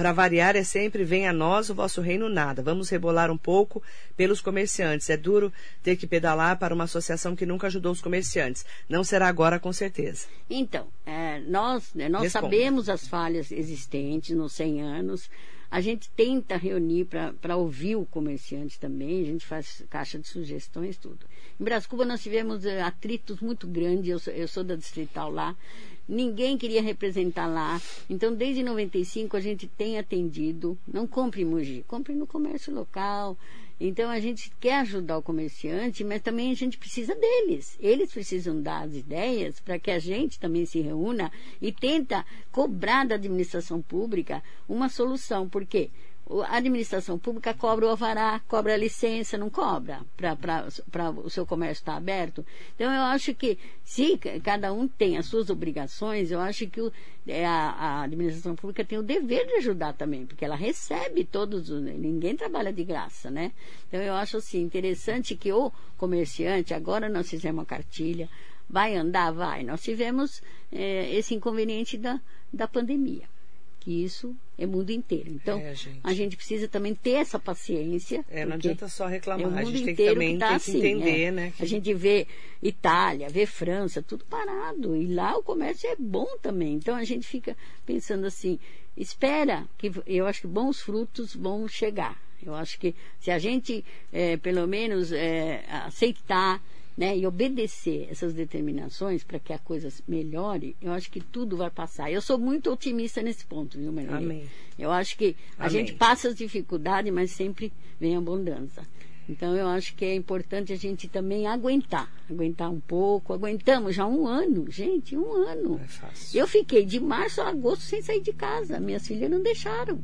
Speaker 2: Para variar é sempre vem a nós o vosso reino nada. Vamos rebolar um pouco pelos comerciantes. É duro ter que pedalar para uma associação que nunca ajudou os comerciantes. Não será agora com certeza.
Speaker 3: Então, é, nós, né, nós sabemos as falhas existentes nos 100 anos. A gente tenta reunir para ouvir o comerciante também, a gente faz caixa de sugestões, tudo. Em Brascuba nós tivemos uh, atritos muito grandes, eu sou, eu sou da distrital lá, ninguém queria representar lá. Então, desde 95 a gente tem atendido, não compre em Mogi, compre no comércio local, então a gente quer ajudar o comerciante, mas também a gente precisa deles. Eles precisam dar as ideias para que a gente também se reúna e tenta cobrar da administração pública uma solução. Por quê? A administração pública cobra o alvará, cobra a licença, não cobra para o seu comércio estar aberto. Então, eu acho que se cada um tem as suas obrigações, eu acho que o, é, a, a, administração pública tem o dever de ajudar também, porque ela recebe todos, ninguém trabalha de graça, né? Então, eu acho assim, interessante que o comerciante, agora nós fizemos uma cartilha, vai andar? Vai. Nós tivemos é, esse inconveniente da, da pandemia que isso é mundo inteiro. Então, é, gente. a gente precisa também ter essa paciência.
Speaker 2: É, não adianta só reclamar, é o mundo a gente tem que também que tá assim, entender, é. né?
Speaker 3: Que... A gente vê Itália, vê França, tudo parado. E lá o comércio é bom também. Então a gente fica pensando assim, espera que eu acho que bons frutos vão chegar. Eu acho que se a gente, é, pelo menos, é, aceitar né, e obedecer essas determinações para que a coisa melhore, eu acho que tudo vai passar. Eu sou muito otimista nesse ponto, viu, Maria?
Speaker 2: Amém.
Speaker 3: Eu acho que a Amém. gente passa as dificuldades, mas sempre vem a abundância. Então eu acho que é importante a gente também aguentar, aguentar um pouco. Aguentamos já um ano, gente, um ano.
Speaker 2: É fácil.
Speaker 3: Eu fiquei de março a agosto sem sair de casa. Minhas filhas não deixaram.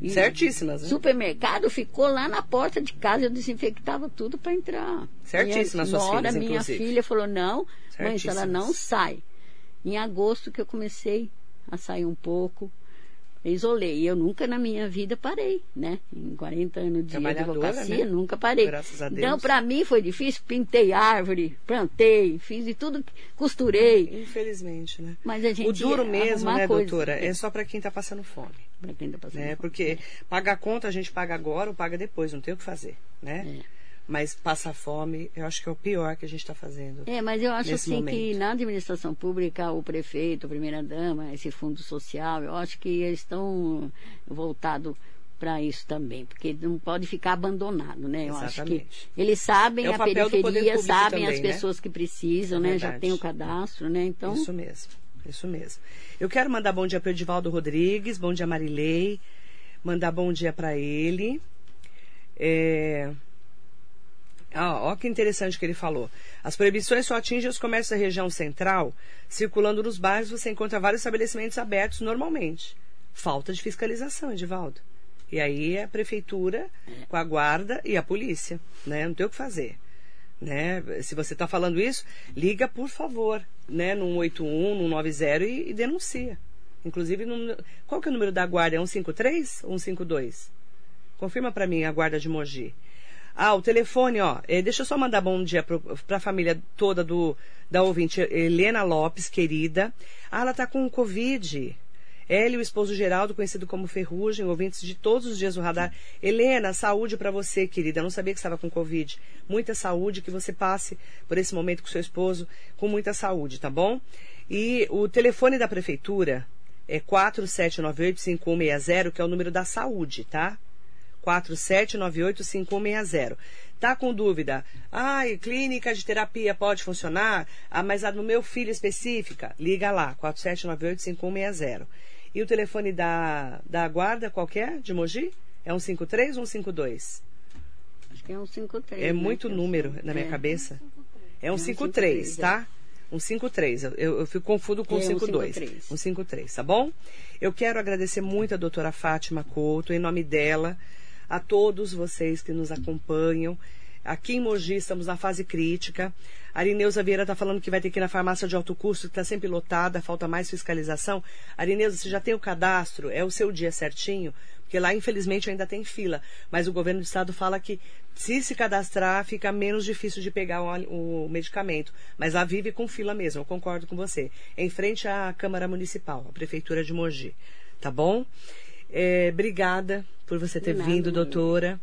Speaker 2: E Certíssimas, né?
Speaker 3: Supermercado ficou lá na porta de casa, eu desinfectava tudo para entrar.
Speaker 2: Certíssimas minha, suas
Speaker 3: hora,
Speaker 2: filhas,
Speaker 3: minha filha falou, não, mãe, ela não sai. Em agosto que eu comecei a sair um pouco, isolei. Eu nunca na minha vida parei, né? Em 40 anos de advocacia, né? nunca parei.
Speaker 2: Graças a Deus.
Speaker 3: Então, para mim foi difícil. Pintei árvore, plantei, fiz de tudo, costurei.
Speaker 2: Infelizmente, né?
Speaker 3: Mas a gente
Speaker 2: o duro mesmo, né, coisa, doutora, é só para quem está passando fome.
Speaker 3: Para quem está passando
Speaker 2: né?
Speaker 3: fome.
Speaker 2: Porque pagar conta a gente paga agora ou paga depois, não tem o que fazer, né? É. Mas passar fome, eu acho que é o pior que a gente está fazendo.
Speaker 3: É, mas eu acho assim
Speaker 2: momento.
Speaker 3: que na administração pública, o prefeito, a primeira-dama, esse fundo social, eu acho que eles estão voltados para isso também, porque não pode ficar abandonado, né? Eu
Speaker 2: Exatamente.
Speaker 3: acho que eles sabem
Speaker 2: é
Speaker 3: a periferia, sabem
Speaker 2: também,
Speaker 3: as né? pessoas
Speaker 2: né?
Speaker 3: que precisam,
Speaker 2: é
Speaker 3: né? Já tem o cadastro, né? Então.
Speaker 2: Isso mesmo, isso mesmo. Eu quero mandar bom dia para o Edivaldo Rodrigues, bom dia Marilei, mandar bom dia para ele. É... Ah, ó que interessante que ele falou. As proibições só atingem os comércios da região central. Circulando nos bairros, você encontra vários estabelecimentos abertos normalmente. Falta de fiscalização, Edivaldo. E aí é a prefeitura com a guarda e a polícia, né? Não tem o que fazer. Né? Se você está falando isso, liga, por favor, né? no 181, no 90 e, e denuncia. Inclusive, no, qual que é o número da guarda? É 153 ou 152? Confirma para mim a guarda de Mogi. Ah, o telefone, ó. É, deixa eu só mandar bom dia para a família toda do da ouvinte Helena Lopes, querida. Ah, ela tá com Covid. Ela e o esposo Geraldo, conhecido como Ferrugem, ouvintes de todos os dias do radar. Helena, saúde para você, querida. Eu não sabia que estava com Covid. Muita saúde, que você passe por esse momento com seu esposo com muita saúde, tá bom? E o telefone da prefeitura é 4798-5160, que é o número da saúde, tá? 47985160. Tá com dúvida? Ai, clínica de terapia pode funcionar? Ah, mas a do meu filho específica? Liga lá, 47985160. E o telefone da, da guarda qualquer, de Mogi? É 153 ou 152?
Speaker 3: Acho que é 153.
Speaker 2: É
Speaker 3: né?
Speaker 2: muito número na minha é. cabeça. É 153, tá? 153. Eu, eu fico confuso com é, 52. 153. 153, tá bom? Eu quero agradecer muito a doutora Fátima Couto, em nome dela a todos vocês que nos acompanham. Aqui em Mogi estamos na fase crítica. A Arineuza Vieira está falando que vai ter que ir na farmácia de alto custo, que está sempre lotada, falta mais fiscalização. Arineuza, você já tem o cadastro? É o seu dia certinho? Porque lá, infelizmente, ainda tem fila. Mas o governo do estado fala que se se cadastrar, fica menos difícil de pegar o, o medicamento. Mas lá vive com fila mesmo, eu concordo com você. Em frente à Câmara Municipal, a Prefeitura de Mogi. Tá bom? É, obrigada por você ter vindo, doutora.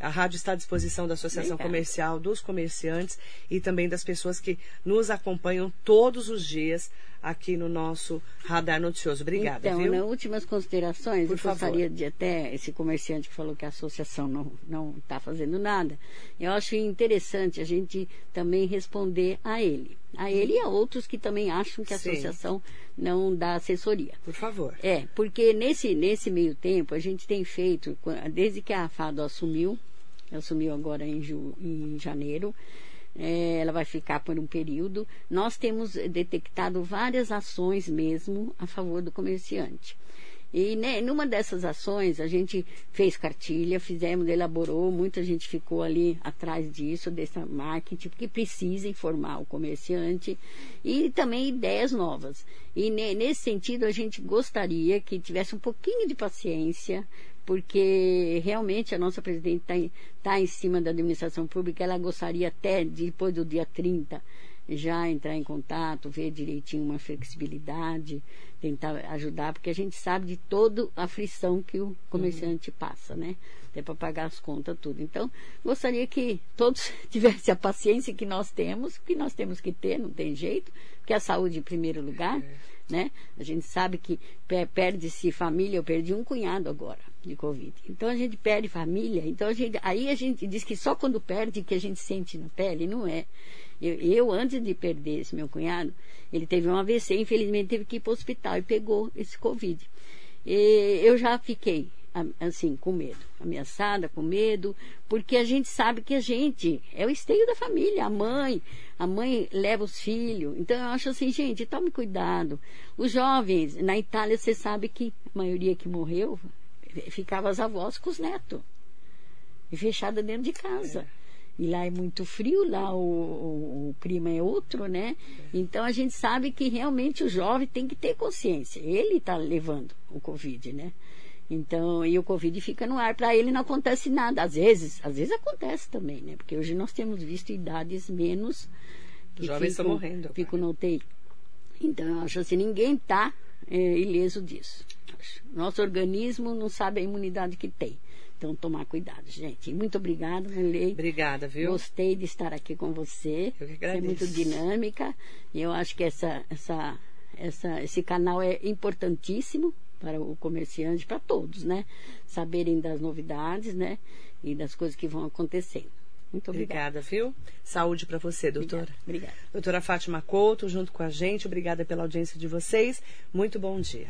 Speaker 2: A rádio está à disposição da Associação. Comercial, dos comerciantes e também das pessoas que nos acompanham todos os dias aqui no nosso Radar Noticioso. Obrigada,
Speaker 3: então,
Speaker 2: viu?
Speaker 3: nas últimas considerações, Por eu favor. gostaria de até esse comerciante que falou que a associação não está fazendo nada, eu acho interessante a gente também responder a ele. A ele e a outros que também acham que a Sim. associação não dá assessoria.
Speaker 2: Por favor.
Speaker 3: É, porque nesse, nesse meio tempo a gente tem feito, desde que a FADO assumiu, assumiu agora em, ju, em janeiro, é, ela vai ficar por um período. Nós temos detectado várias ações mesmo a favor do comerciante. E né, numa dessas ações a gente fez cartilha, fizemos, elaborou, muita gente ficou ali atrás disso, desse marketing, porque precisa informar o comerciante e também ideias novas. E né, nesse sentido a gente gostaria que tivesse um pouquinho de paciência, porque realmente a nossa presidente está em, tá em cima da administração pública, ela gostaria até, depois do dia 30, já entrar em contato, ver direitinho uma flexibilidade, tentar ajudar, porque a gente sabe de toda a aflição que o comerciante uhum. passa, né? Até para pagar as contas, tudo. Então, gostaria que todos *laughs* tivessem a paciência que nós temos, que nós temos que ter, não tem jeito, que a saúde em primeiro lugar, é. Né? A gente sabe que perde-se família, eu perdi um cunhado agora de Covid. Então a gente perde família, então a gente, aí a gente diz que só quando perde que a gente sente na pele, não é. Eu, eu, antes de perder esse meu cunhado, ele teve um AVC, infelizmente teve que ir para o hospital e pegou esse Covid. E eu já fiquei assim, com medo, ameaçada, com medo, porque a gente sabe que a gente é o esteio da família, a mãe, a mãe leva os filhos. Então eu acho assim, gente, tome cuidado. Os jovens, na Itália, você sabe que a maioria que morreu ficava as avós com os netos. E fechada dentro de casa. É. E lá é muito frio, lá o, o, o, clima é outro, né? Então a gente sabe que realmente o jovem tem que ter consciência. Ele está levando o Covid, né? Então, e o Covid fica no ar. Para ele não acontece nada. Às vezes, às vezes acontece também, né? Porque hoje nós temos visto idades menos
Speaker 2: que jovens ficam, estão morrendo.
Speaker 3: Ficam no UTI. Então, eu acho assim, ninguém está é, ileso disso. Nosso organismo não sabe a imunidade que tem. Então, tomar cuidado, gente. Muito obrigada, Marley.
Speaker 2: Obrigada, viu?
Speaker 3: Gostei de estar aqui com você.
Speaker 2: Eu que agradeço.
Speaker 3: É muito dinâmica. E eu acho que essa, essa, essa, esse canal é importantíssimo para o comerciante, para todos, né? Saberem das novidades, né? E das coisas que vão acontecendo. Muito obrigada.
Speaker 2: Obrigada, viu? Saúde para você, doutora.
Speaker 3: Obrigada, obrigada.
Speaker 2: Doutora Fátima Couto, junto com a gente. Obrigada pela audiência de vocês. Muito bom dia.